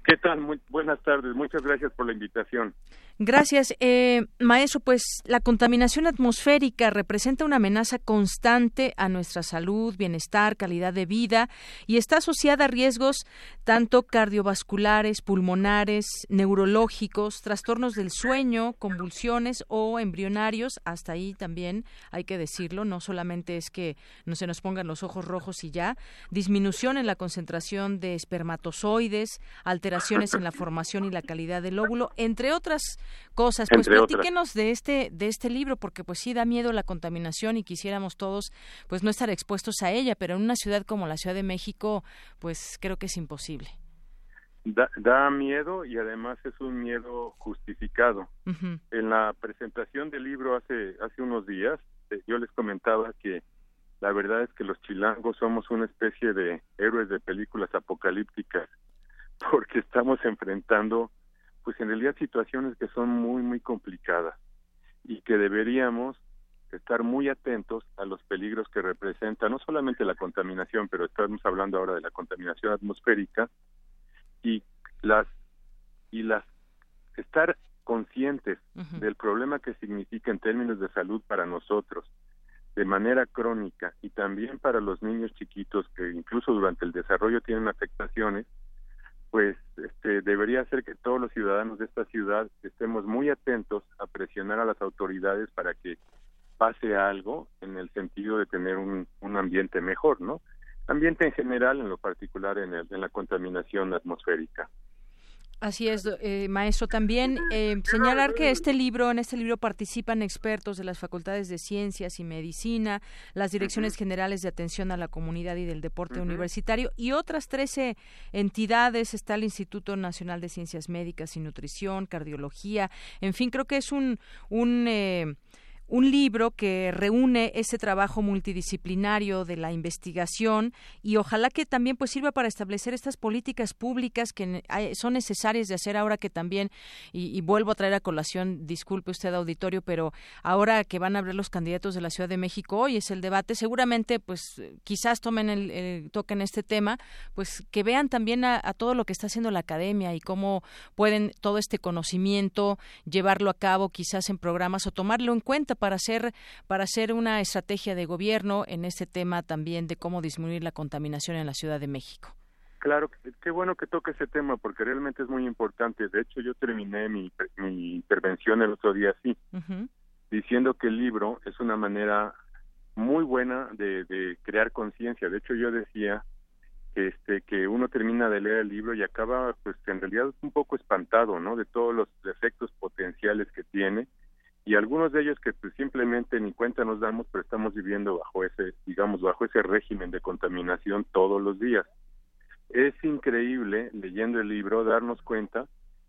¿Qué tal? Muy buenas tardes. Muchas gracias por la invitación. Gracias, eh, maestro. Pues la contaminación atmosférica representa una amenaza constante a nuestra salud, bienestar, calidad de vida y está asociada a riesgos tanto cardiovasculares, pulmonares, neurológicos, trastornos del sueño, convulsiones o embrionarios. Hasta ahí también hay que decirlo. No solamente es que no se nos pongan los ojos rojos y ya. Disminución en la concentración de espermatozoides, alteraciones en la formación y la calidad del óvulo, entre otras cosas. Pues platíquenos de este de este libro porque pues sí da miedo la contaminación y quisiéramos todos pues no estar expuestos a ella, pero en una ciudad como la Ciudad de México pues creo que es imposible. Da, miedo y además es un miedo justificado. En la presentación del libro hace hace unos días eh, yo les comentaba que la verdad es que los chilangos somos una especie de héroes de películas apocalípticas [LAUGHS] porque estamos enfrentando pues en realidad situaciones que son muy, muy complicadas y que deberíamos estar muy atentos a los peligros que representa no solamente la contaminación, pero estamos hablando ahora de la contaminación atmosférica y las y las estar conscientes del problema que significa en términos de salud para nosotros de manera crónica y también para los niños chiquitos que incluso durante el desarrollo tienen afectaciones, pues este, debería ser que todos los ciudadanos de esta ciudad estemos muy atentos a presionar a las autoridades para que pase algo en el sentido de tener un, un ambiente mejor, ¿no? Ambiente en general, en lo particular en, el, en la contaminación atmosférica. Así es, eh, maestro. También eh, señalar que este libro, en este libro participan expertos de las facultades de ciencias y medicina, las direcciones generales de atención a la comunidad y del deporte universitario y otras 13 entidades. Está el Instituto Nacional de Ciencias Médicas y Nutrición, Cardiología. En fin, creo que es un, un eh, un libro que reúne ese trabajo multidisciplinario de la investigación y ojalá que también pues sirva para establecer estas políticas públicas que son necesarias de hacer ahora que también y, vuelvo a traer a colación disculpe usted auditorio pero ahora que van a hablar los candidatos de la Ciudad de México hoy es el debate seguramente pues quizás tomen el, toquen este tema pues que vean también a, a todo lo que está haciendo la academia y cómo pueden todo este conocimiento llevarlo a cabo quizás en programas o tomarlo en cuenta para hacer para hacer una estrategia de gobierno en este tema también de cómo disminuir la contaminación en la Ciudad de México. Claro, qué bueno que toque ese tema porque realmente es muy importante. De hecho, yo terminé mi, intervención el otro día así, diciendo que el libro es una manera muy buena de, de crear conciencia. De hecho, yo decía que, este, que uno termina de leer el libro y acaba, pues, en realidad un poco espantado, ¿no? De todos los efectos potenciales que tiene y algunos de ellos que pues, simplemente ni cuenta nos damos, pero estamos viviendo bajo ese, digamos, bajo ese régimen de contaminación todos los días. Es increíble, leyendo el libro, darnos cuenta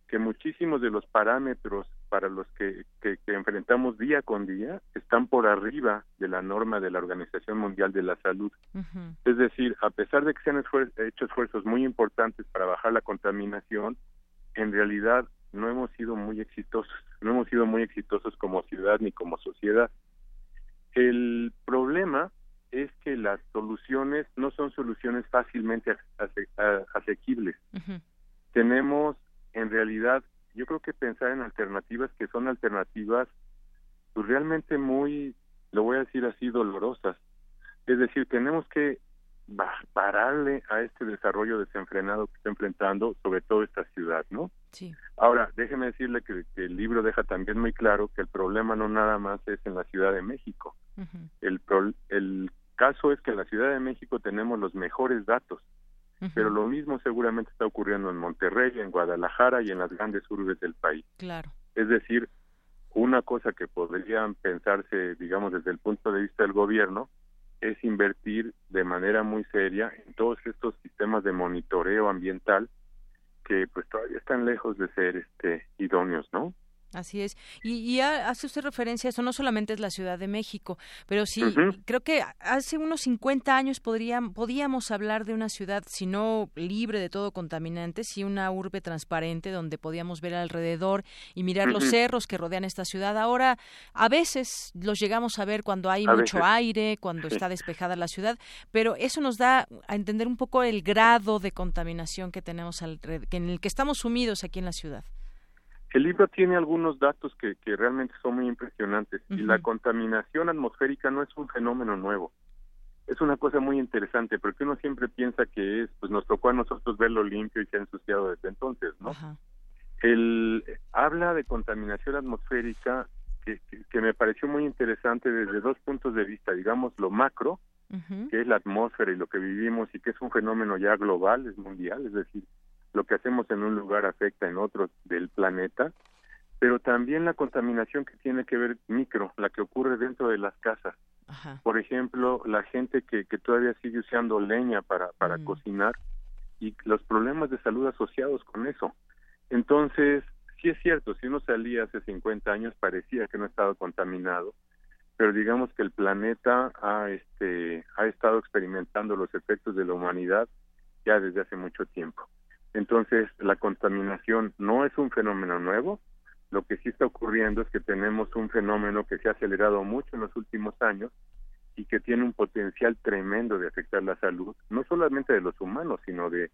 que muchísimos de los parámetros para los que, que, enfrentamos día con día están por arriba de la norma de la Organización Mundial de la Salud. Es decir, a pesar de que se han hecho esfuerzos muy importantes para bajar la contaminación, en realidad no hemos sido muy exitosos, no hemos sido muy exitosos como ciudad ni como sociedad. El problema es que las soluciones no son soluciones fácilmente asequibles. Tenemos, en realidad, yo creo que pensar en alternativas que son alternativas pues realmente muy, lo voy a decir así, dolorosas. Es decir, tenemos que pararle a este desarrollo desenfrenado que está enfrentando sobre todo esta ciudad, ¿no? Sí. Ahora, déjeme decirle que, el libro deja también muy claro que el problema no nada más es en la Ciudad de México. el, el caso es que en la Ciudad de México tenemos los mejores datos, pero lo mismo seguramente está ocurriendo en Monterrey, en Guadalajara y en las grandes urbes del país. Claro. Es decir, una cosa que podrían pensarse, digamos, desde el punto de vista del gobierno, es invertir de manera muy seria en todos estos sistemas de monitoreo ambiental que pues todavía están lejos de ser este idóneos, ¿no? Así es. Y, hace usted referencia a eso, no solamente es la Ciudad de México, pero sí, creo que hace unos 50 años podrían, podíamos hablar de una ciudad, si no libre de todo contaminante, sí una urbe transparente donde podíamos ver alrededor y mirar los cerros que rodean esta ciudad. Ahora, a veces los llegamos a ver cuando hay mucho aire, cuando está despejada la ciudad, pero eso nos da a entender un poco el grado de contaminación que tenemos en el que estamos sumidos aquí en la ciudad. El libro tiene algunos datos que, que realmente son muy impresionantes y la contaminación atmosférica no es un fenómeno nuevo. Es una cosa muy interesante porque uno siempre piensa que es, pues nos tocó a nosotros verlo limpio y se ha ensuciado desde entonces, ¿no? El, habla de contaminación atmosférica que, que, me pareció muy interesante desde dos puntos de vista, digamos lo macro, que es la atmósfera y lo que vivimos y que es un fenómeno ya global, es mundial, es decir, lo que hacemos en un lugar afecta en otro del planeta, pero también la contaminación que tiene que ver micro, la que ocurre dentro de las casas. Por ejemplo, la gente que, que todavía sigue usando leña para, para mm. cocinar y los problemas de salud asociados con eso. Entonces, sí es cierto, si uno salía hace 50 años parecía que no estaba contaminado, pero digamos que el planeta ha, este, ha estado experimentando los efectos de la humanidad ya desde hace mucho tiempo. Entonces, la contaminación no es un fenómeno nuevo. Lo que sí está ocurriendo es que tenemos un fenómeno que se ha acelerado mucho en los últimos años y que tiene un potencial tremendo de afectar la salud, no solamente de los humanos, sino de,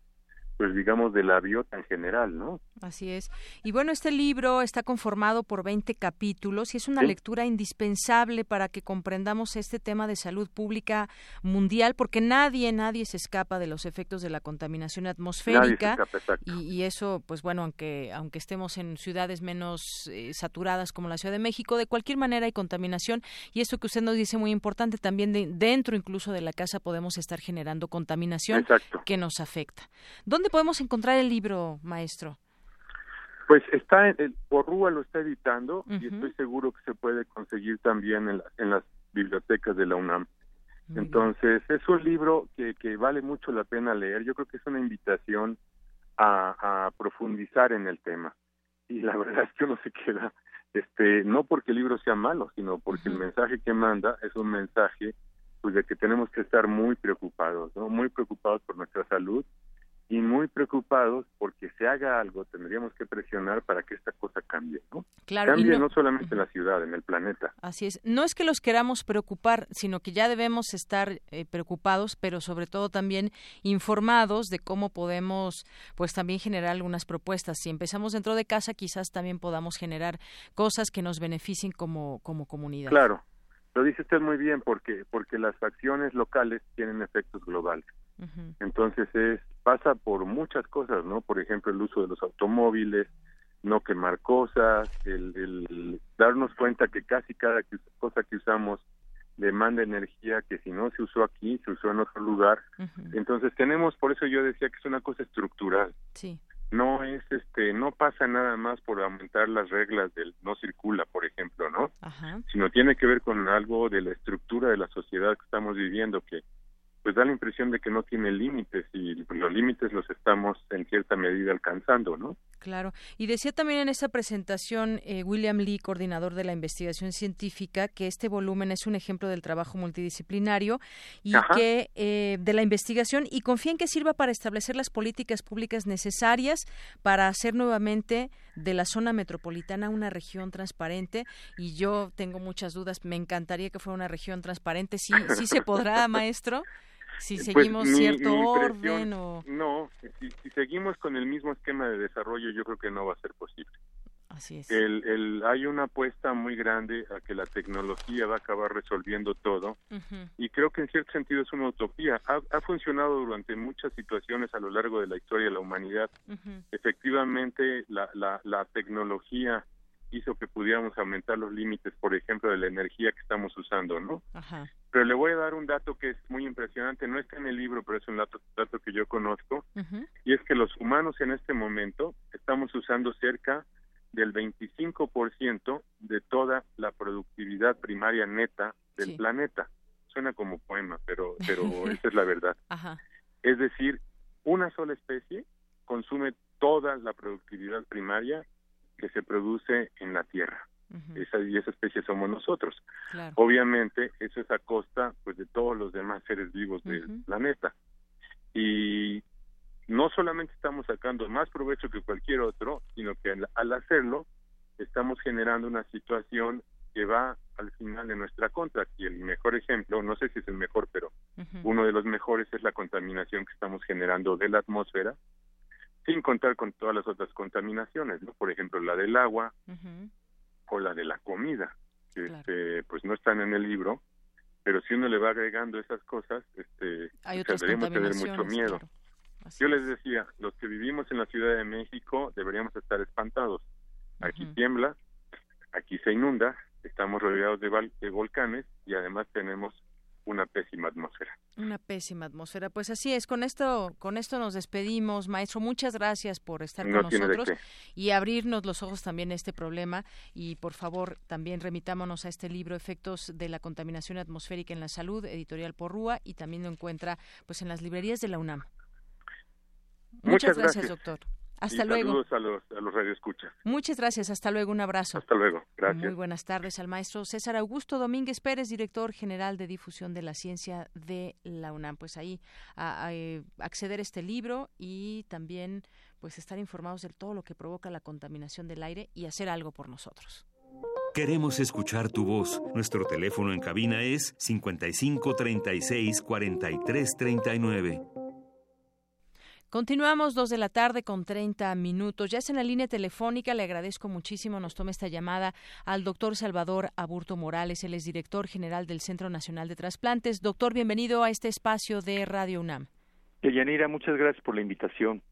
pues digamos, de la biota en general, ¿no? Así es. Y bueno, este libro está conformado por 20 capítulos y es una lectura indispensable para que comprendamos este tema de salud pública mundial, porque nadie, nadie se escapa de los efectos de la contaminación atmosférica. y, eso, pues bueno, aunque, aunque estemos en ciudades menos eh, saturadas como la Ciudad de México, de cualquier manera hay contaminación. Y esto que usted nos dice muy importante, también dentro incluso de la casa podemos estar generando contaminación que nos afecta. ¿Dónde podemos encontrar el libro, maestro? Pues está en, el Porrúa lo está editando y estoy seguro que se puede conseguir también en, las bibliotecas de la UNAM. Entonces, es un libro que, que vale mucho la pena leer. Yo creo que es una invitación a, profundizar en el tema. Y la [LAUGHS] verdad es que uno se queda, este, no porque el libro sea malo, sino porque el mensaje que manda es un mensaje pues de que tenemos que estar muy preocupados, ¿no? Muy preocupados por nuestra salud y muy preocupados porque se haga algo, tendríamos que presionar para que esta cosa cambie, ¿no? Claro, cambie no, solamente en la ciudad, en el planeta. Así es. No es que los queramos preocupar, sino que ya debemos estar eh, preocupados, pero sobre todo también informados de cómo podemos, pues también generar algunas propuestas. Si empezamos dentro de casa, quizás también podamos generar cosas que nos beneficien como, como comunidad. Claro. Lo dice usted muy bien porque porque las acciones locales tienen efectos globales. Entonces es pasa por muchas cosas, ¿no? Por ejemplo, el uso de los automóviles, no quemar cosas, el, darnos cuenta que casi cada cosa que usamos demanda energía que si no se usó aquí, se usó en otro lugar. Entonces tenemos, por eso yo decía que es una cosa estructural. Sí. No es, este, no pasa nada más por aumentar las reglas del no circula, por ejemplo, ¿no? Sino tiene que ver con algo de la estructura de la sociedad que estamos viviendo, que pues da la impresión de que no tiene límites y los límites los estamos en cierta medida alcanzando, ¿no? Claro. Y decía también en esta presentación eh, William Lee, coordinador de la investigación científica, que este volumen es un ejemplo del trabajo multidisciplinario y que eh, de la investigación y confía en que sirva para establecer las políticas públicas necesarias para hacer nuevamente de la zona metropolitana una región transparente. Y yo tengo muchas dudas. Me encantaría que fuera una región transparente. Sí, sí se podrá, [LAUGHS] maestro si pues, seguimos cierto orden o... No, si, seguimos con el mismo esquema de desarrollo yo creo que no va a ser posible. Así es. El, el, hay una apuesta muy grande a que la tecnología va a acabar resolviendo todo y creo que en cierto sentido es una utopía. Ha, ha, funcionado durante muchas situaciones a lo largo de la historia de la humanidad. Efectivamente, la, la, la tecnología hizo que pudiéramos aumentar los límites, por ejemplo, de la energía que estamos usando, ¿no? Pero le voy a dar un dato que es muy impresionante, no está en el libro, pero es un dato, dato que yo conozco, y es que los humanos en este momento estamos usando cerca del 25% de toda la productividad primaria neta del planeta. Suena como poema, pero, [LAUGHS] pero esa es la verdad. Es decir, una sola especie consume toda la productividad primaria que se produce en la Tierra. esa, y esa especie somos nosotros. Obviamente, eso es a costa pues, de todos los demás seres vivos del planeta. Y no solamente estamos sacando más provecho que cualquier otro, sino que al, hacerlo estamos generando una situación que va al final de nuestra contra. Y el mejor ejemplo, no sé si es el mejor, pero uno de los mejores es la contaminación que estamos generando de la atmósfera sin contar con todas las otras contaminaciones, ¿no? Por ejemplo, la del agua o la de la comida, que este, pues no están en el libro, pero si uno le va agregando esas cosas, este, pues, deberíamos tener mucho miedo. Yo les decía, los que vivimos en la Ciudad de México deberíamos estar espantados. Aquí tiembla, aquí se inunda, estamos rodeados de, de volcanes y además tenemos una pésima atmósfera. Una pésima atmósfera. Pues así es, con esto, con esto nos despedimos, maestro. Muchas gracias por estar con nosotros y abrirnos los ojos también a este problema. Y por favor, también remitámonos a este libro, Efectos de la contaminación atmosférica en la salud, editorial Porrúa, y también lo encuentra pues en las librerías de la UNAM. Muchas, gracias, doctor. Hasta luego. Saludos a los, a los radioescuchas. Muchas gracias. Hasta luego. Un abrazo. Hasta luego. Gracias. Muy buenas tardes al maestro César Augusto Domínguez Pérez, director general de difusión de la ciencia de la UNAM. Pues ahí a, eh, acceder a este libro y también pues estar informados de todo lo que provoca la contaminación del aire y hacer algo por nosotros. Queremos escuchar tu voz. Nuestro teléfono en cabina es 55 36 43 39. Continuamos dos de la tarde con 30 minutos. Ya es en la línea telefónica. Le agradezco muchísimo. Nos toma esta llamada al doctor Salvador Aburto Morales. Él es director general del Centro Nacional de Trasplantes. Doctor, bienvenido a este espacio de Radio UNAM. Yanira, muchas gracias por la invitación.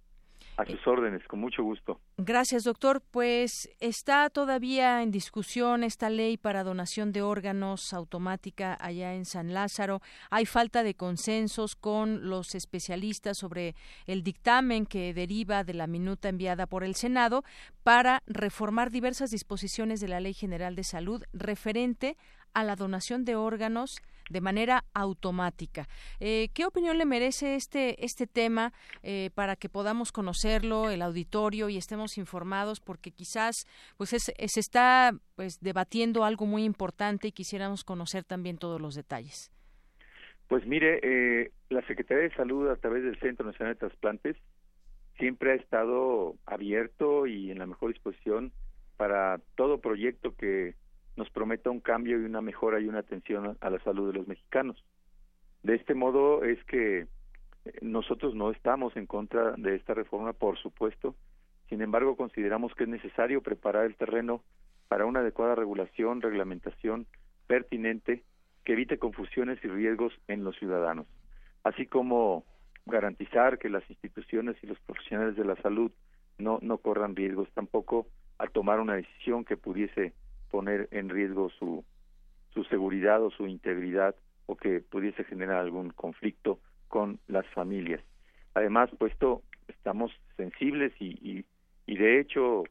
A sus órdenes, con mucho gusto. Gracias, doctor. Pues está todavía en discusión esta ley para donación de órganos automática allá en San Lázaro. Hay falta de consensos con los especialistas sobre el dictamen que deriva de la minuta enviada por el Senado para reformar diversas disposiciones de la Ley General de Salud referente a la donación de órganos de manera automática. Eh, ¿Qué opinión le merece este, este tema eh, para que podamos conocerlo, el auditorio, y estemos informados? Porque quizás pues se está pues debatiendo algo muy importante y quisiéramos conocer también todos los detalles. Pues mire, eh, la Secretaría de Salud a través del Centro Nacional de Trasplantes siempre ha estado abierto y en la mejor disposición para todo proyecto que nos prometa un cambio y una mejora y una atención a la salud de los mexicanos. De este modo es que eh, nosotros no estamos en contra de esta reforma, por supuesto. Sin embargo, consideramos que es necesario preparar el terreno para una adecuada regulación, reglamentación pertinente que evite confusiones y riesgos en los ciudadanos, así como garantizar que las instituciones y los profesionales de la salud no, no corran riesgos tampoco a tomar una decisión que pudiese poner en riesgo su, su seguridad o su integridad o que pudiese generar algún conflicto con las familias. Además, puesto estamos sensibles y, y, de hecho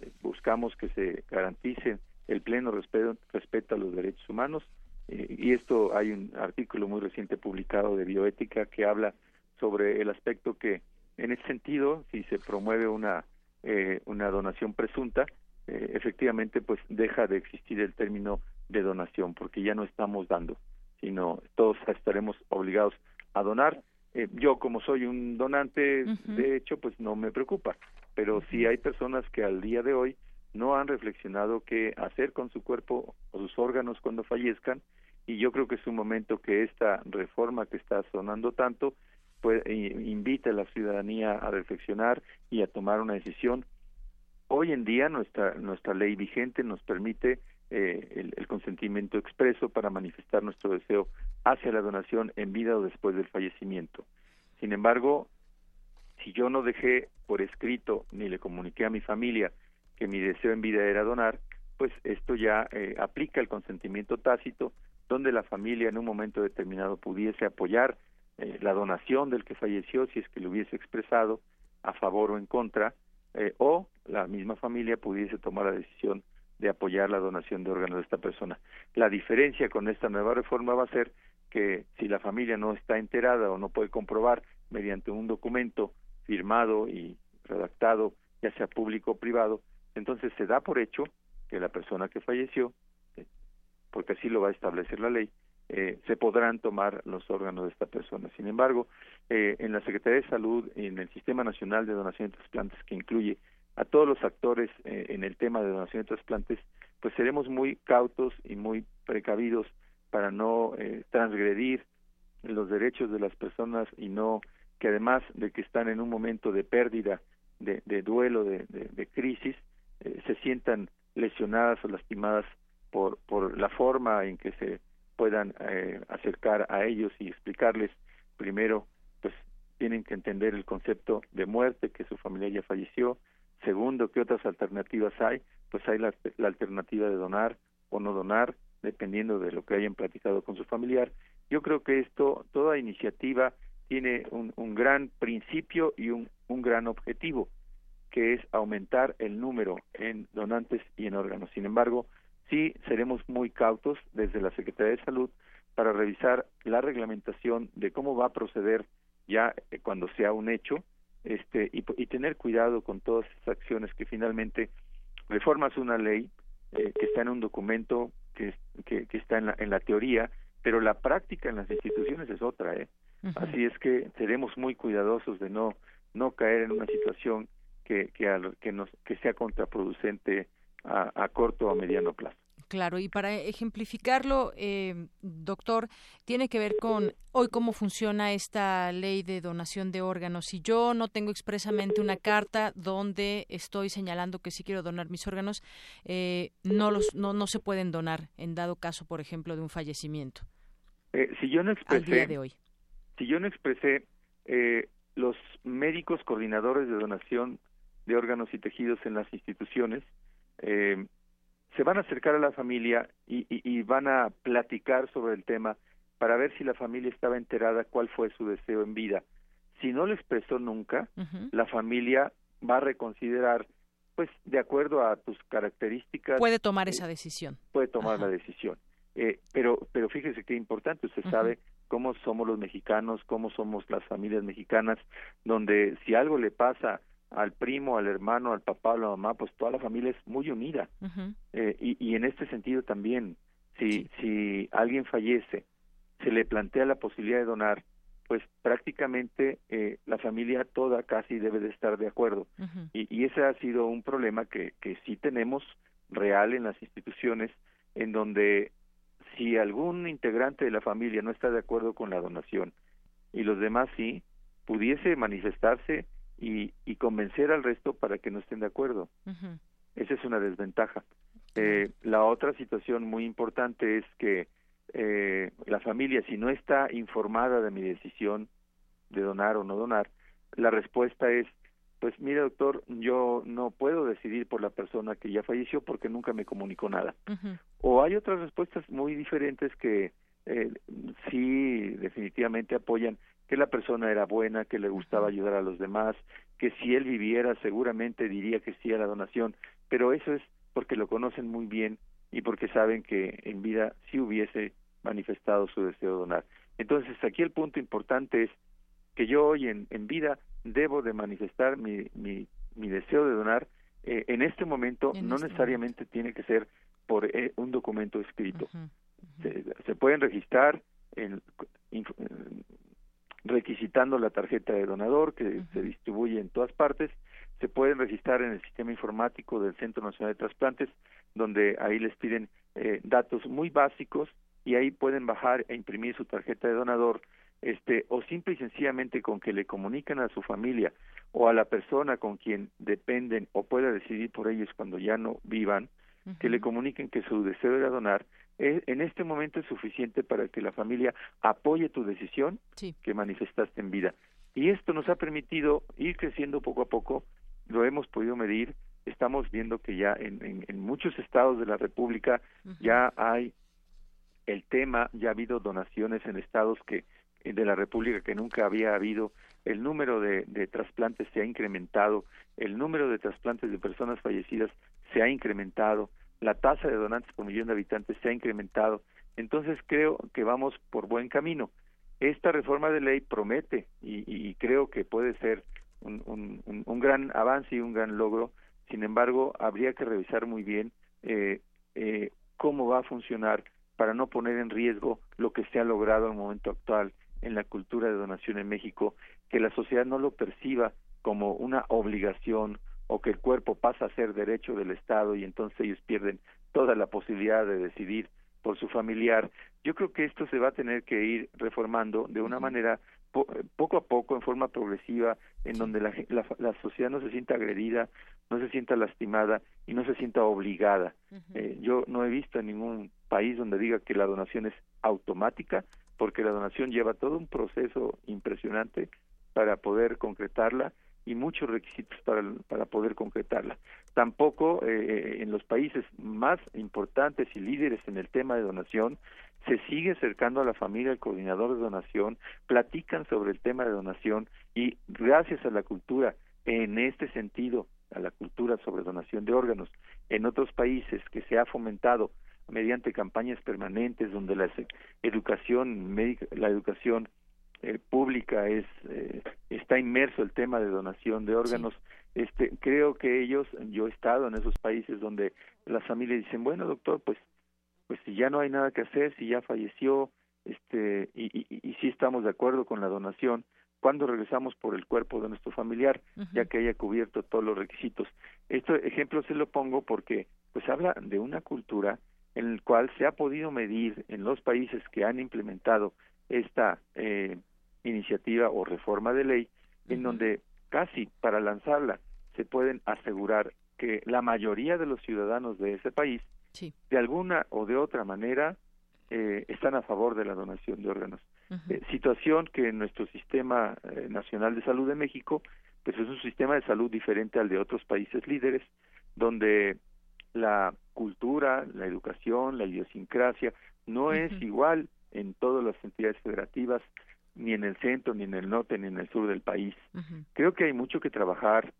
eh, buscamos que se garantice el pleno respeto, respeto a los derechos humanos eh, y esto hay un artículo muy reciente publicado de bioética que habla sobre el aspecto que en ese sentido si se promueve una eh, una donación presunta eh, efectivamente pues deja de existir el término de donación porque ya no estamos dando sino todos estaremos obligados a donar. Eh, yo como soy un donante de hecho pues no me preocupa pero si hay personas que al día de hoy no han reflexionado qué hacer con su cuerpo o sus órganos cuando fallezcan y yo creo que es un momento que esta reforma que está sonando tanto pues invita a la ciudadanía a reflexionar y a tomar una decisión Hoy en día nuestra nuestra ley vigente nos permite eh, el, consentimiento expreso para manifestar nuestro deseo hacia la donación en vida o después del fallecimiento. Sin embargo, si yo no dejé por escrito ni le comuniqué a mi familia que mi deseo en vida era donar, pues esto ya eh, aplica el consentimiento tácito, donde la familia en un momento determinado pudiese apoyar eh, la donación del que falleció si es que lo hubiese expresado a favor o en contra, eh, o la misma familia pudiese tomar la decisión de apoyar la donación de órganos de esta persona. La diferencia con esta nueva reforma va a ser que si la familia no está enterada o no puede comprobar mediante un documento firmado y redactado, ya sea público o privado, entonces se da por hecho que la persona que falleció, eh, porque así lo va a establecer la ley, eh, se podrán tomar los órganos de esta persona. Sin embargo, eh, en la Secretaría de Salud, en el Sistema Nacional de Donación de Trasplantes, que incluye a todos los actores eh, en el tema de donación de trasplantes, pues seremos muy cautos y muy precavidos para no transgredir los derechos de las personas y no que además de que están en un momento de pérdida, de, duelo, de, de crisis, se sientan lesionadas o lastimadas por, por la forma en que se puedan eh, acercar a ellos y explicarles primero pues tienen que entender el concepto de muerte que su familia ya falleció. Segundo qué otras alternativas hay pues hay la, alternativa de donar o no donar dependiendo de lo que hayan platicado con su familiar. Yo creo que esto toda iniciativa tiene un, un gran principio y un, un gran objetivo que es aumentar el número en donantes y en órganos. Sin embargo sí seremos muy cautos desde la Secretaría de Salud para revisar la reglamentación de cómo va a proceder ya eh, cuando sea un hecho este y, tener cuidado con todas esas acciones que finalmente reformas una ley eh, que está en un documento que, que, está en la, en la teoría pero la práctica en las instituciones es otra ¿eh? así es que seremos muy cuidadosos de no no caer en una situación que que, que nos que sea contraproducente a, corto o a mediano plazo. Claro, y para ejemplificarlo, eh, doctor, tiene que ver con hoy cómo funciona esta ley de donación de órganos. Si yo no tengo expresamente una carta donde estoy señalando que sí quiero donar mis órganos, eh, no, los, no, no se pueden donar en dado caso, por ejemplo, de un fallecimiento. Eh, si yo no expresé, de hoy. Si yo no expresé, los médicos coordinadores de donación de órganos y tejidos en las instituciones eh, se van a acercar a la familia y, van a platicar sobre el tema para ver si la familia estaba enterada cuál fue su deseo en vida. Si no lo expresó nunca, la familia va a reconsiderar, pues de acuerdo a tus características. Puede tomar esa decisión. Puede tomar la decisión. Eh, pero, pero fíjese qué importante, usted sabe cómo somos los mexicanos, cómo somos las familias mexicanas, donde si algo le pasa al primo, al hermano, al papá, a la mamá, pues toda la familia es muy unida. eh, y, y, en este sentido también, si, si alguien fallece, se le plantea la posibilidad de donar, pues prácticamente eh, la familia toda casi debe de estar de acuerdo. y, y, ese ha sido un problema que, que sí tenemos real en las instituciones, en donde si algún integrante de la familia no está de acuerdo con la donación y los demás sí, pudiese manifestarse y, y convencer al resto para que no estén de acuerdo. Esa es una desventaja. Eh, la otra situación muy importante es que eh, la familia, si no está informada de mi decisión de donar o no donar, la respuesta es, pues mire doctor, yo no puedo decidir por la persona que ya falleció porque nunca me comunicó nada. O hay otras respuestas muy diferentes que eh, sí definitivamente apoyan que la persona era buena, que le gustaba ayudar a los demás, que si él viviera seguramente diría que sí a la donación, pero eso es porque lo conocen muy bien y porque saben que en vida sí hubiese manifestado su deseo de donar. Entonces aquí el punto importante es que yo hoy en, en vida debo de manifestar mi, mi, mi deseo de donar. Eh, en este momento no este necesariamente tiene que ser por eh, un documento escrito. Se, se, pueden registrar en, requisitando la tarjeta de donador que se distribuye en todas partes. Se pueden registrar en el sistema informático del Centro Nacional de Trasplantes, donde ahí les piden eh, datos muy básicos y ahí pueden bajar e imprimir su tarjeta de donador, este, o simple y sencillamente con que le comunican a su familia o a la persona con quien dependen o pueda decidir por ellos cuando ya no vivan, que le comuniquen que su deseo era donar, en este momento es suficiente para que la familia apoye tu decisión que manifestaste en vida. Y esto nos ha permitido ir creciendo poco a poco, lo hemos podido medir, estamos viendo que ya en, en, muchos estados de la República ya hay el tema, ya ha habido donaciones en estados que de la República que nunca había habido, el número de, de trasplantes se ha incrementado, el número de trasplantes de personas fallecidas se ha incrementado, la tasa de donantes por millón de habitantes se ha incrementado. Entonces creo que vamos por buen camino. Esta reforma de ley promete y, creo que puede ser un, un, gran avance y un gran logro. Sin embargo, habría que revisar muy bien eh, eh, cómo va a funcionar para no poner en riesgo lo que se ha logrado en el momento actual en la cultura de donación en México, que la sociedad no lo perciba como una obligación o que el cuerpo pasa a ser derecho del Estado y entonces ellos pierden toda la posibilidad de decidir por su familiar. Yo creo que esto se va a tener que ir reformando de una manera poco a poco, en forma progresiva, en donde la, la, sociedad no se sienta agredida, no se sienta lastimada y no se sienta obligada. eh, yo no he visto en ningún país donde diga que la donación es automática, porque la donación lleva todo un proceso impresionante para poder concretarla y muchos requisitos para, para poder concretarla. Tampoco eh, en los países más importantes y líderes en el tema de donación se sigue acercando a la familia el coordinador de donación, platican sobre el tema de donación y gracias a la cultura en este sentido, a la cultura sobre donación de órganos, en otros países que se ha fomentado mediante campañas permanentes donde la educación médica, la educación eh, pública es eh, está inmerso el tema de donación de órganos. Este creo que ellos yo he estado en esos países donde las familias dicen bueno doctor pues pues si ya no hay nada que hacer si ya falleció este y, y, y si estamos de acuerdo con la donación cuando regresamos por el cuerpo de nuestro familiar ya que haya cubierto todos los requisitos este ejemplo se lo pongo porque pues habla de una cultura en el cual se ha podido medir en los países que han implementado esta eh, iniciativa o reforma de ley, en donde casi para lanzarla se pueden asegurar que la mayoría de los ciudadanos de ese país, de alguna o de otra manera, eh, están a favor de la donación de órganos. Eh, situación que en nuestro sistema eh, nacional de salud de México, pues es un sistema de salud diferente al de otros países líderes, donde la cultura, la educación, la idiosincrasia no es igual en todas las entidades federativas, ni en el centro, ni en el norte, ni en el sur del país. Creo que hay mucho que trabajar,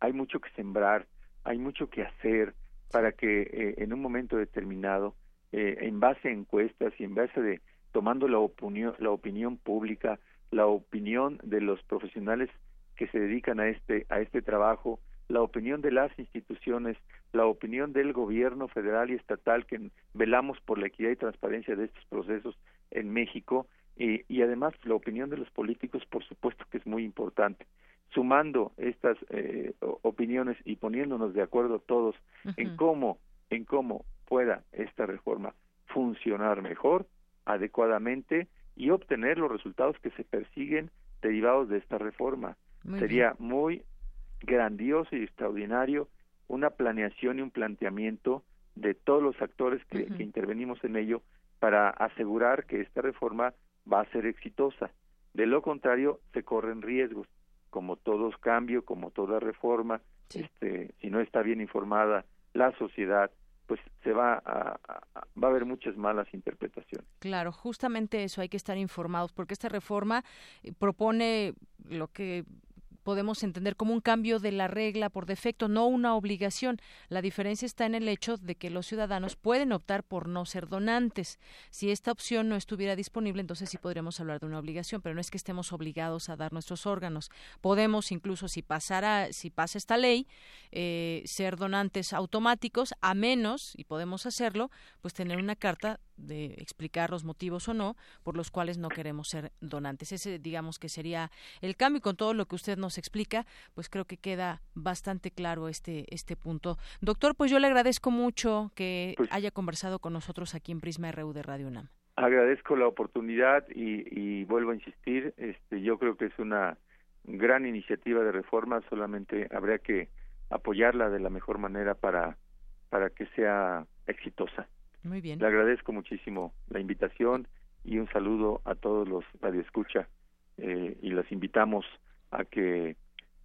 hay mucho que sembrar, hay mucho que hacer para que eh, en un momento determinado, eh, en base a encuestas y en base de tomando la opinión, la opinión pública, la opinión de los profesionales que se dedican a este a este trabajo, la opinión de las instituciones, la opinión del gobierno federal y estatal que velamos por la equidad y transparencia de estos procesos en México y, y además la opinión de los políticos, por supuesto que es muy importante. Sumando estas eh, opiniones y poniéndonos de acuerdo todos en cómo en cómo pueda esta reforma funcionar mejor, adecuadamente y obtener los resultados que se persiguen derivados de esta reforma. Sería muy grandioso y extraordinario una planeación y un planteamiento de todos los actores que, intervenimos en ello para asegurar que esta reforma va a ser exitosa. De lo contrario, se corren riesgos, como todo cambio, como toda reforma, este, si no está bien informada la sociedad, pues se va a, va a haber muchas malas interpretaciones. Claro, justamente eso hay que estar informados porque esta reforma eh, propone lo que podemos entender como un cambio de la regla por defecto, no una obligación. La diferencia está en el hecho de que los ciudadanos pueden optar por no ser donantes. Si esta opción no estuviera disponible, entonces sí podríamos hablar de una obligación, pero no es que estemos obligados a dar nuestros órganos. Podemos incluso, si pasara, si pasa esta ley, eh, ser donantes automáticos, a menos, y podemos hacerlo, pues tener una carta de explicar los motivos o no por los cuales no queremos ser donantes. Ese, digamos que sería el cambio. Y con todo lo que usted nos explica, pues creo que queda bastante claro este, este punto. Doctor, pues yo le agradezco mucho que pues haya conversado con nosotros aquí en Prisma RU de Radio UNAM. Agradezco la oportunidad y, y vuelvo a insistir, este, yo creo que es una gran iniciativa de reforma, solamente habría que apoyarla de la mejor manera para, para que sea exitosa. Muy bien. Le agradezco muchísimo la invitación y un saludo a todos los radioescucha eh, y los invitamos a que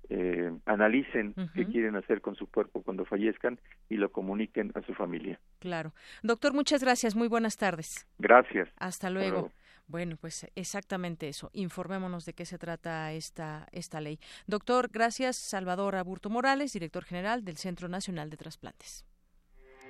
eh, analicen qué quieren hacer con su cuerpo cuando fallezcan y lo comuniquen a su familia. Claro. Doctor, muchas gracias. Muy buenas tardes. Gracias. Hasta luego. Bueno, pues exactamente eso. Informémonos de qué se trata esta, esta ley. Doctor, gracias. Salvador Aburto Morales, director general del Centro Nacional de Trasplantes.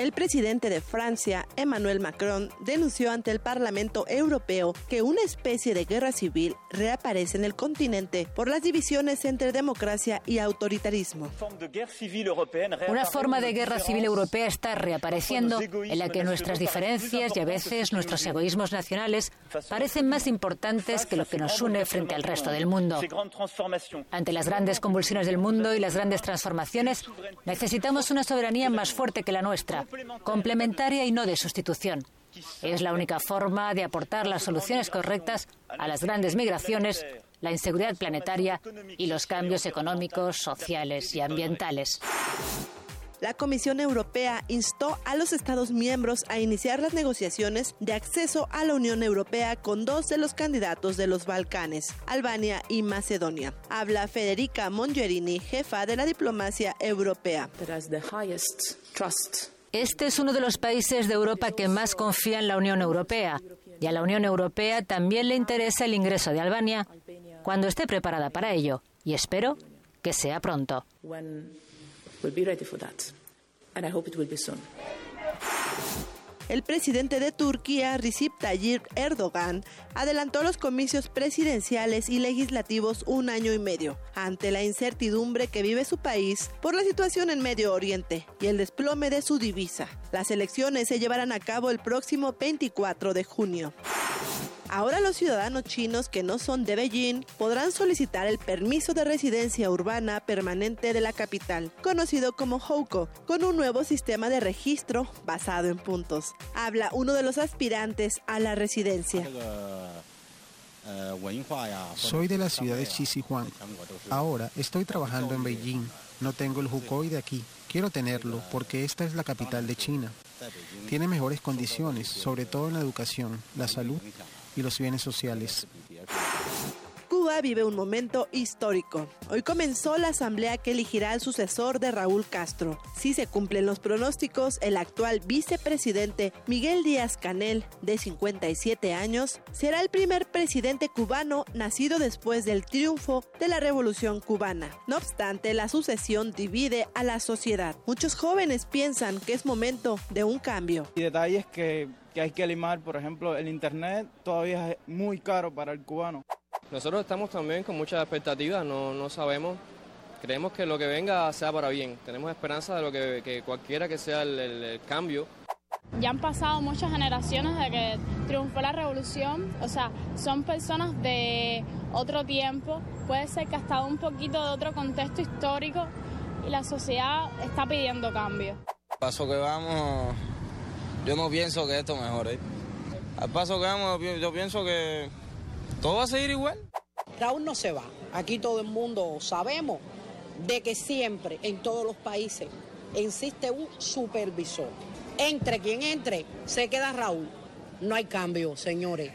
El presidente de Francia, Emmanuel Macron, denunció ante el Parlamento Europeo que una especie de guerra civil reaparece en el continente por las divisiones entre democracia y autoritarismo. Una forma de guerra civil europea está reapareciendo en la que nuestras diferencias y a veces nuestros egoísmos nacionales parecen más importantes que lo que nos une frente al resto del mundo. Ante las grandes convulsiones del mundo y las grandes transformaciones, necesitamos una soberanía más fuerte que la nuestra complementaria y no de sustitución. Es la única forma de aportar las soluciones correctas a las grandes migraciones, la inseguridad planetaria y los cambios económicos, sociales y ambientales. La Comisión Europea instó a los Estados miembros a iniciar las negociaciones de acceso a la Unión Europea con dos de los candidatos de los Balcanes, Albania y Macedonia. Habla Federica Mongerini, jefa de la diplomacia europea. Este es uno de los países de Europa que más confía en la Unión Europea. Y a la Unión Europea también le interesa el ingreso de Albania cuando esté preparada para ello. Y espero que sea pronto. El presidente de Turquía, Recep Tayyip Erdogan, adelantó los comicios presidenciales y legislativos un año y medio, ante la incertidumbre que vive su país por la situación en Medio Oriente y el desplome de su divisa. Las elecciones se llevarán a cabo el próximo 24 de junio. Ahora los ciudadanos chinos que no son de Beijing podrán solicitar el permiso de residencia urbana permanente de la capital, conocido como Houko, con un nuevo sistema de registro basado en puntos. Habla uno de los aspirantes a la residencia. Soy de la ciudad de Xisihuan. Ahora estoy trabajando en Beijing. No tengo el Hukoi de aquí. Quiero tenerlo porque esta es la capital de China. Tiene mejores condiciones, sobre todo en la educación, la salud y los bienes sociales. Cuba vive un momento histórico. Hoy comenzó la asamblea que elegirá al sucesor de Raúl Castro. Si se cumplen los pronósticos, el actual vicepresidente Miguel Díaz Canel, de 57 años, será el primer presidente cubano nacido después del triunfo de la Revolución cubana. No obstante, la sucesión divide a la sociedad. Muchos jóvenes piensan que es momento de un cambio. Y detalles que, que hay que limar, por ejemplo, el Internet todavía es muy caro para el cubano. Nosotros estamos también con muchas expectativas, no, no sabemos, creemos que lo que venga sea para bien, tenemos esperanza de lo que, cualquiera que sea el, cambio. Ya han pasado muchas generaciones de que triunfó la revolución, o sea, son personas de otro tiempo, puede ser que hasta un poquito de otro contexto histórico y la sociedad está pidiendo cambio. Paso que vamos, yo no pienso que esto mejore. Al paso que vamos, yo pienso que todo va a seguir igual. Raúl no se va. Aquí todo el mundo sabemos de que siempre en todos los países existe un supervisor. Entre quien entre, se queda Raúl. No hay cambio, señores.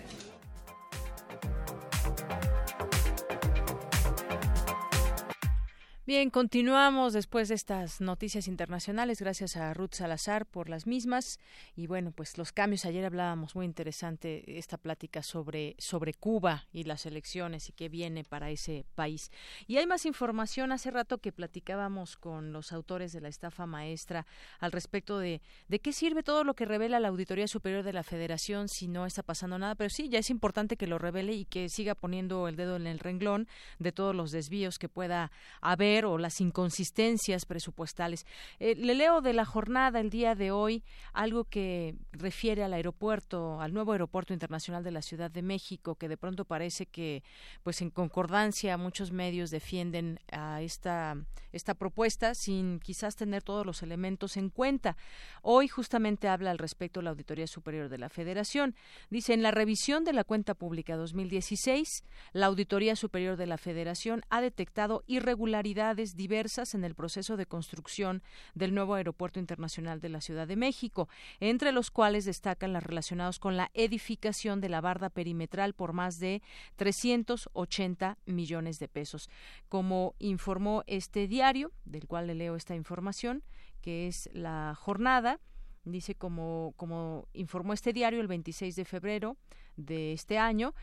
Bien, continuamos después de estas noticias internacionales. Gracias a Ruth Salazar por las mismas. Y bueno, pues los cambios. Ayer hablábamos muy interesante esta plática sobre, sobre Cuba y las elecciones y qué viene para ese país. Y hay más información. Hace rato que platicábamos con los autores de la estafa maestra al respecto de, de qué sirve todo lo que revela la Auditoría Superior de la Federación si no está pasando nada. Pero sí, ya es importante que lo revele y que siga poniendo el dedo en el renglón de todos los desvíos que pueda haber o las inconsistencias presupuestales. Eh, le leo de la jornada el día de hoy algo que refiere al aeropuerto, al nuevo aeropuerto internacional de la Ciudad de México, que de pronto parece que, pues en concordancia, muchos medios defienden a esta, esta propuesta sin quizás tener todos los elementos en cuenta. Hoy justamente habla al respecto la Auditoría Superior de la Federación. Dice, en la revisión de la cuenta pública 2016, la Auditoría Superior de la Federación ha detectado irregularidades diversas en el proceso de construcción del nuevo Aeropuerto Internacional de la Ciudad de México, entre los cuales destacan las relacionados con la edificación de la barda perimetral por más de 380 millones de pesos. Como informó este diario, del cual le leo esta información, que es la jornada, dice como, como informó este diario el 26 de febrero, de este año,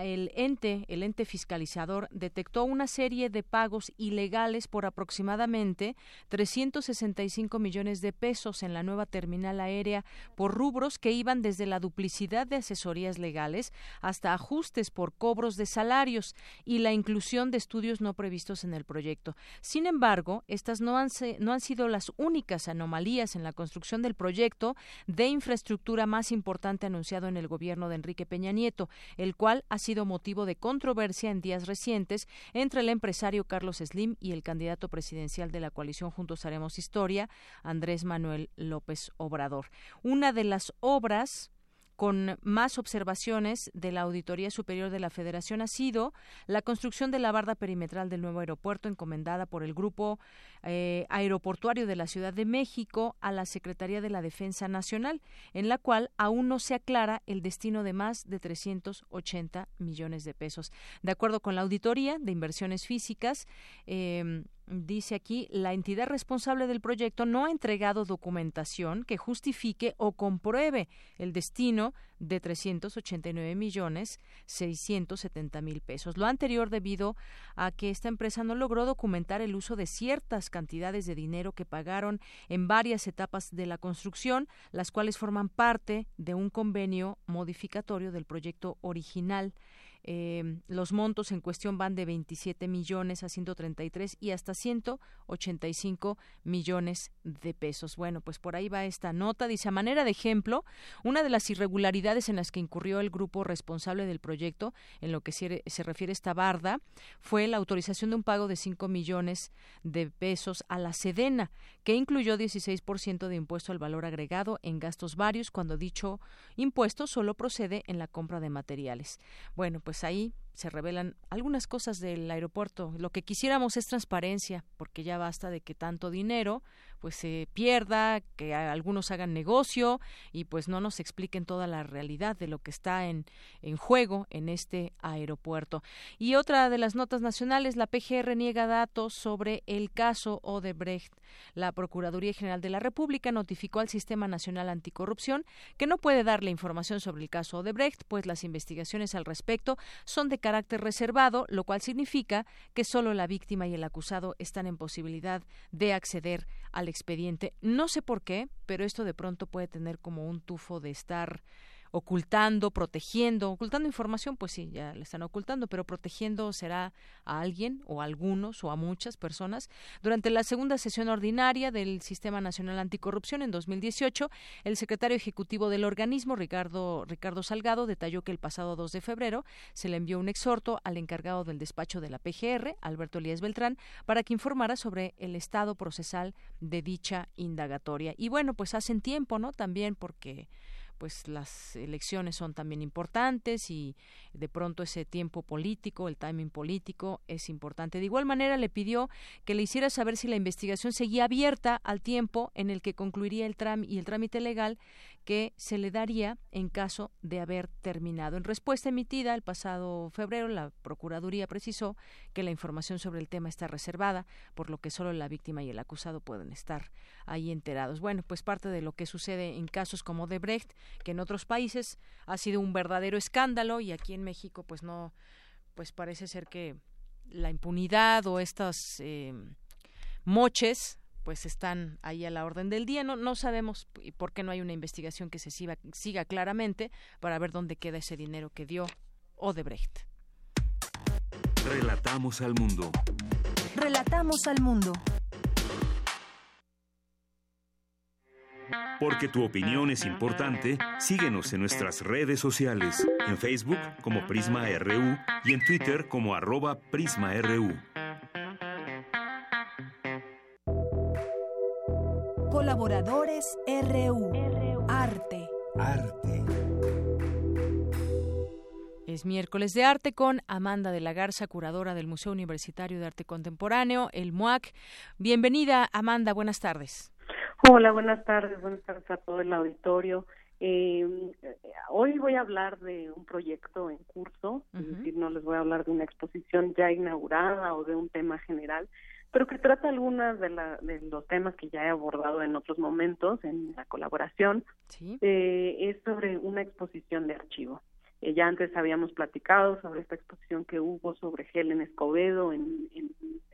el ente, el ente fiscalizador, detectó una serie de pagos ilegales por aproximadamente 365 millones de pesos en la nueva terminal aérea por rubros que iban desde la duplicidad de asesorías legales hasta ajustes por cobros de salarios y la inclusión de estudios no previstos en el proyecto. Sin embargo, estas no han, sido las únicas anomalías en la construcción del proyecto de infraestructura más importante anunciado en el gobierno de Enrique Peña Nieto, el cual ha sido motivo de controversia en días recientes entre el empresario Carlos Slim y el candidato presidencial de la coalición Juntos Haremos Historia, Andrés Manuel López Obrador. Una de las obras con más observaciones de la Auditoría Superior de la Federación ha sido la construcción de la barda perimetral del nuevo aeropuerto encomendada por el Grupo eh, Aeroportuario de la Ciudad de México a la Secretaría de la Defensa Nacional, en la cual aún no se aclara el destino de más de 380 millones de pesos. De acuerdo con la Auditoría de Inversiones Físicas, eh, dice aquí, la entidad responsable del proyecto no ha entregado documentación que justifique o compruebe el destino de 389 millones 670 mil pesos. Lo anterior debido a que esta empresa no logró documentar el uso de ciertas cantidades de dinero que pagaron en varias etapas de la construcción, las cuales forman parte de un convenio modificatorio del proyecto original. Eh, los montos en cuestión van de 27 millones a 133 y hasta 185 millones de pesos. Bueno, pues por ahí va esta nota. Dice, a manera de ejemplo, una de las irregularidades en las que incurrió el grupo responsable del proyecto, en lo que se, se refiere esta barda, fue la autorización de un pago de 5 millones de pesos a la Sedena, que incluyó 16% de impuesto al valor agregado en gastos varios, cuando dicho impuesto solo procede en la compra de materiales. Bueno, pues pues ahí se revelan algunas cosas del aeropuerto. Lo que quisiéramos es transparencia, porque ya basta de que tanto dinero pues se pierda, que algunos hagan negocio y pues no nos expliquen toda la realidad de lo que está en, en juego en este aeropuerto. Y otra de las notas nacionales, la PGR niega datos sobre el caso Odebrecht. La Procuraduría General de la República notificó al Sistema Nacional Anticorrupción que no puede darle información sobre el caso Odebrecht, pues las investigaciones al respecto son de carácter reservado, lo cual significa que solo la víctima y el acusado están en posibilidad de acceder al expediente. No sé por qué, pero esto de pronto puede tener como un tufo de estar ocultando, protegiendo, ocultando información, pues sí, ya le están ocultando, pero protegiendo será a alguien o a algunos o a muchas personas. Durante la segunda sesión ordinaria del Sistema Nacional Anticorrupción en 2018, el secretario ejecutivo del organismo, Ricardo, Ricardo Salgado, detalló que el pasado 2 de febrero se le envió un exhorto al encargado del despacho de la PGR, Alberto Elías Beltrán, para que informara sobre el estado procesal de dicha indagatoria. Y bueno, pues hacen tiempo, ¿no? También porque pues las elecciones son también importantes y de pronto ese tiempo político, el timing político es importante. De igual manera le pidió que le hiciera saber si la investigación seguía abierta al tiempo en el que concluiría el trámite y el trámite legal que se le daría en caso de haber terminado. En respuesta emitida el pasado febrero, la Procuraduría precisó que la información sobre el tema está reservada, por lo que solo la víctima y el acusado pueden estar ahí enterados. Bueno, pues parte de lo que sucede en casos como de Brecht, que en otros países ha sido un verdadero escándalo y aquí en México pues no, pues parece ser que la impunidad o estas eh, moches pues están ahí a la orden del día. No, no sabemos por qué no hay una investigación que se siga, siga claramente para ver dónde queda ese dinero que dio Odebrecht. Relatamos al mundo. Relatamos al mundo. Porque tu opinión es importante, síguenos en nuestras redes sociales, en Facebook como Prisma RU y en Twitter como arroba PrismaRU. Colaboradores RU. Arte. Arte. Es miércoles de arte con Amanda de la Garza, curadora del Museo Universitario de Arte Contemporáneo, el MUAC. Bienvenida, Amanda, buenas tardes. Hola, buenas tardes, buenas tardes a todo el auditorio. Eh, hoy voy a hablar de un proyecto en curso, es decir, no les voy a hablar de una exposición ya inaugurada o de un tema general, pero que trata algunas de, los temas que ya he abordado en otros momentos en la colaboración. Eh, es sobre una exposición de archivo. Eh, ya antes habíamos platicado sobre esta exposición que hubo sobre Helen Escobedo en,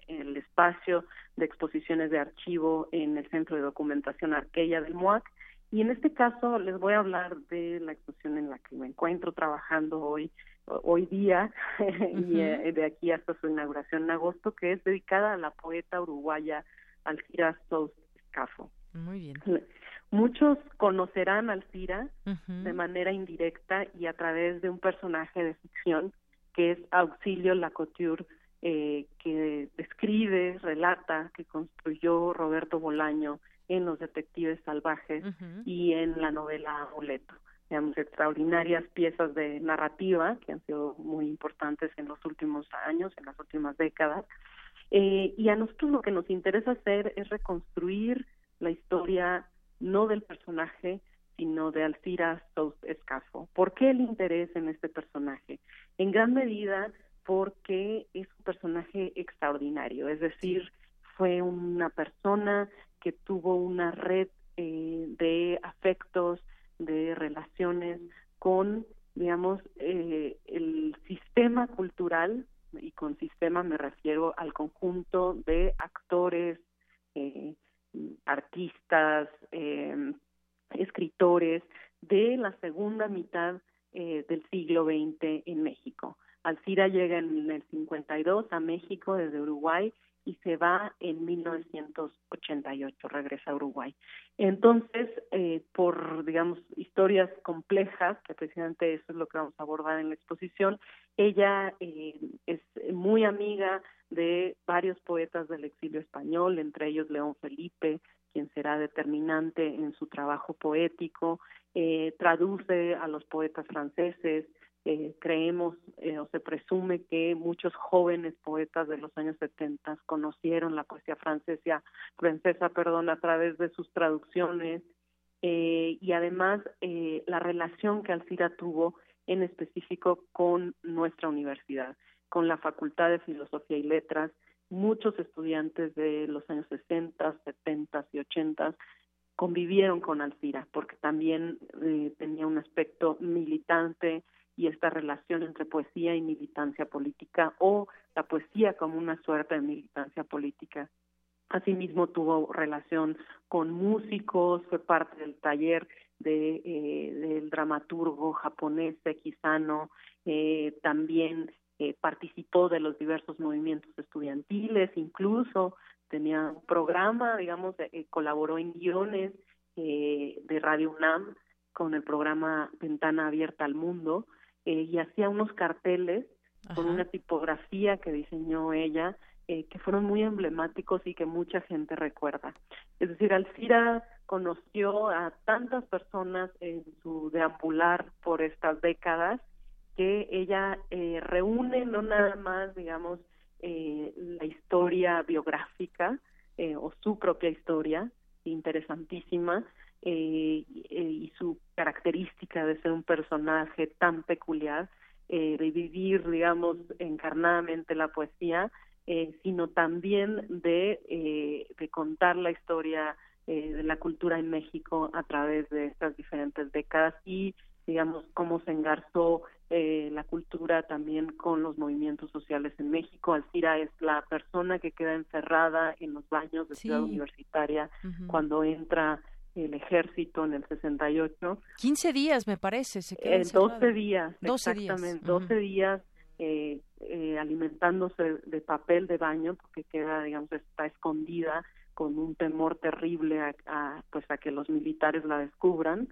el espacio de exposiciones de archivo en el Centro de Documentación Arqueya del MOAC. Y en este caso les voy a hablar de la exposición en la que me encuentro trabajando hoy, hoy día [LAUGHS] y eh, de aquí hasta su inauguración en agosto, que es dedicada a la poeta uruguaya Alcira Sous Scafo. Muy bien. Muchos conocerán a Alcira de manera indirecta y a través de un personaje de ficción que es Auxilio Lacouture, eh, que describe, relata, que construyó Roberto Bolaño en Los Detectives Salvajes y en la novela Amuleto digamos, extraordinarias piezas de narrativa que han sido muy importantes en los últimos años, en las últimas décadas. Eh, y a nosotros lo que nos interesa hacer es reconstruir la historia no del personaje, sino de Alcira Sous Escafo. ¿Por qué el interés en este personaje? En gran medida porque es un personaje extraordinario, es decir, fue una persona que tuvo una red eh, de afectos, de relaciones con, digamos, eh, el sistema cultural, y con sistema me refiero al conjunto de actores, eh, artistas, eh, escritores de la segunda mitad eh, del siglo XX en México. Alcira llega en el 52 a México desde Uruguay y se va en 1988, regresa a Uruguay. Entonces, eh, por, digamos, historias complejas, que precisamente eso es lo que vamos a abordar en la exposición, ella eh, es muy amiga de varios poetas del exilio español, entre ellos León Felipe, quien será determinante en su trabajo poético, eh, traduce a los poetas franceses, eh, creemos eh, o se presume que muchos jóvenes poetas de los años 70 conocieron la poesía francesa, francesa perdón, a través de sus traducciones eh, y además eh, la relación que Alcira tuvo en específico con nuestra universidad, con la Facultad de Filosofía y Letras, muchos estudiantes de los años 60, 70 y 80 convivieron con Alcira porque también eh, tenía un aspecto militante y esta relación entre poesía y militancia política o la poesía como una suerte de militancia política. Asimismo tuvo relación con músicos, fue parte del taller de, eh, del dramaturgo japonés Kisano, eh, también eh, participó de los diversos movimientos estudiantiles, incluso tenía un programa, digamos, eh, colaboró en guiones eh, de Radio UNAM con el programa Ventana Abierta al Mundo eh, y hacía unos carteles con una tipografía que diseñó ella eh, que fueron muy emblemáticos y que mucha gente recuerda. Es decir, Alcira conoció a tantas personas en su deambular por estas décadas que ella eh, reúne no nada más, digamos, eh, la historia biográfica o su propia historia, interesantísima, eh, y su característica de ser un personaje tan peculiar, de vivir, digamos, encarnadamente la poesía, sino también de, de contar la historia de la cultura en México a través de estas diferentes décadas y digamos, cómo se engarzó eh, la cultura también con los movimientos sociales en México. Alcira es la persona que queda encerrada en los baños de Ciudad Universitaria cuando entra el ejército en el 68. 15 días, me parece. Se queda eh, 12 días, 12 exactamente. Días. 12 días eh, eh, alimentándose de papel de baño porque queda, digamos, está escondida con un temor terrible a, pues a que los militares la descubran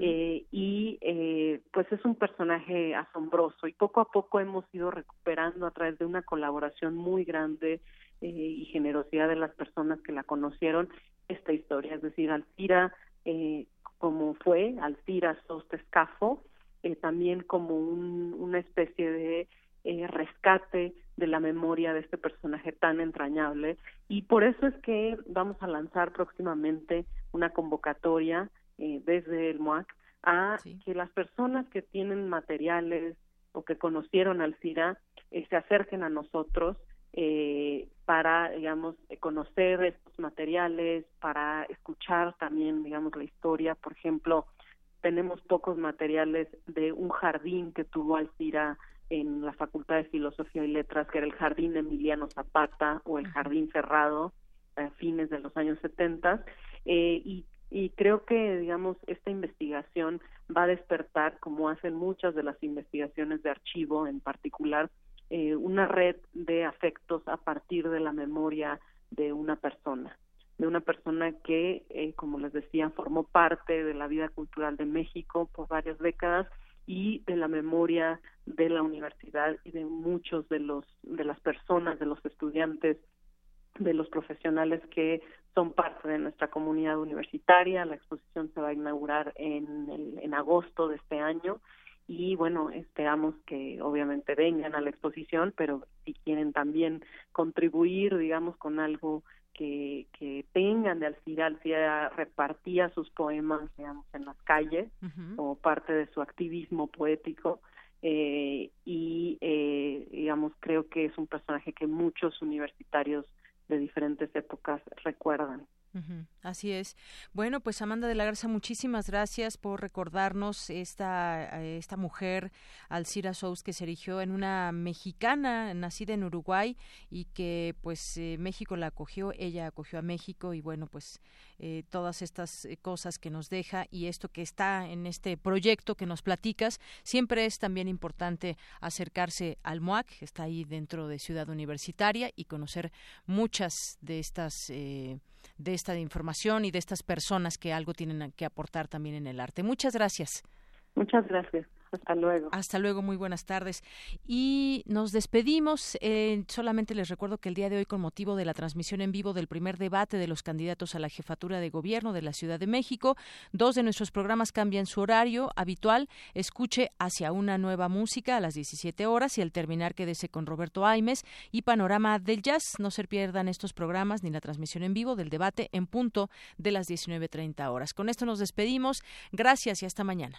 eh, y eh, pues es un personaje asombroso y poco a poco hemos ido recuperando a través de una colaboración muy grande eh, y generosidad de las personas que la conocieron esta historia es decir Alcira eh, como fue Alcira Sostescafo eh, también como un, una especie de eh, rescate de la memoria de este personaje tan entrañable. Y por eso es que vamos a lanzar próximamente una convocatoria eh, desde el MOAC a que las personas que tienen materiales o que conocieron al CIRA eh, se acerquen a nosotros eh, para, digamos, conocer estos materiales, para escuchar también, digamos, la historia. Por ejemplo, tenemos pocos materiales de un jardín que tuvo Alcira en la Facultad de Filosofía y Letras, que era el Jardín Emiliano Zapata o el Jardín Cerrado a fines de los años 70. Eh, y, y creo que, digamos, esta investigación va a despertar, como hacen muchas de las investigaciones de archivo en particular, eh, una red de afectos a partir de la memoria de una persona de una persona que, eh, como les decía, formó parte de la vida cultural de México por varias décadas y de la memoria de la universidad y de muchos de los de las personas, de los estudiantes, de los profesionales que son parte de nuestra comunidad universitaria. La exposición se va a inaugurar en, el, en agosto de este año y bueno, esperamos que obviamente vengan a la exposición, pero si quieren también contribuir, digamos, con algo que, que tengan de Alcira. Alcira repartía sus poemas, digamos, en las calles como parte de su activismo poético. Eh, y, eh, digamos, creo que es un personaje que muchos universitarios de diferentes épocas recuerdan. Así es. Bueno, pues Amanda de la Garza, muchísimas gracias por recordarnos esta, esta mujer, Alcira Sous, que se erigió en una mexicana nacida en Uruguay y que pues eh, México la acogió, ella acogió a México y bueno, pues eh, todas estas eh, cosas que nos deja y esto que está en este proyecto que nos platicas, siempre es también importante acercarse al MOAC, que está ahí dentro de Ciudad Universitaria y conocer muchas de estas de esta información y de estas personas que algo tienen que aportar también en el arte. Muchas gracias. Muchas gracias. Hasta luego. Hasta luego, muy buenas tardes. Y nos despedimos. Eh, solamente les recuerdo que el día de hoy, con motivo de la transmisión en vivo del primer debate de los candidatos a la jefatura de gobierno de la Ciudad de México, dos de nuestros programas cambian su horario habitual. Escuche hacia una nueva música a las 17 horas y al terminar quédese con Roberto Aimes y Panorama del Jazz. No se pierdan estos programas ni la transmisión en vivo del debate en punto de las 19.30 horas. Con esto nos despedimos. Gracias y hasta mañana.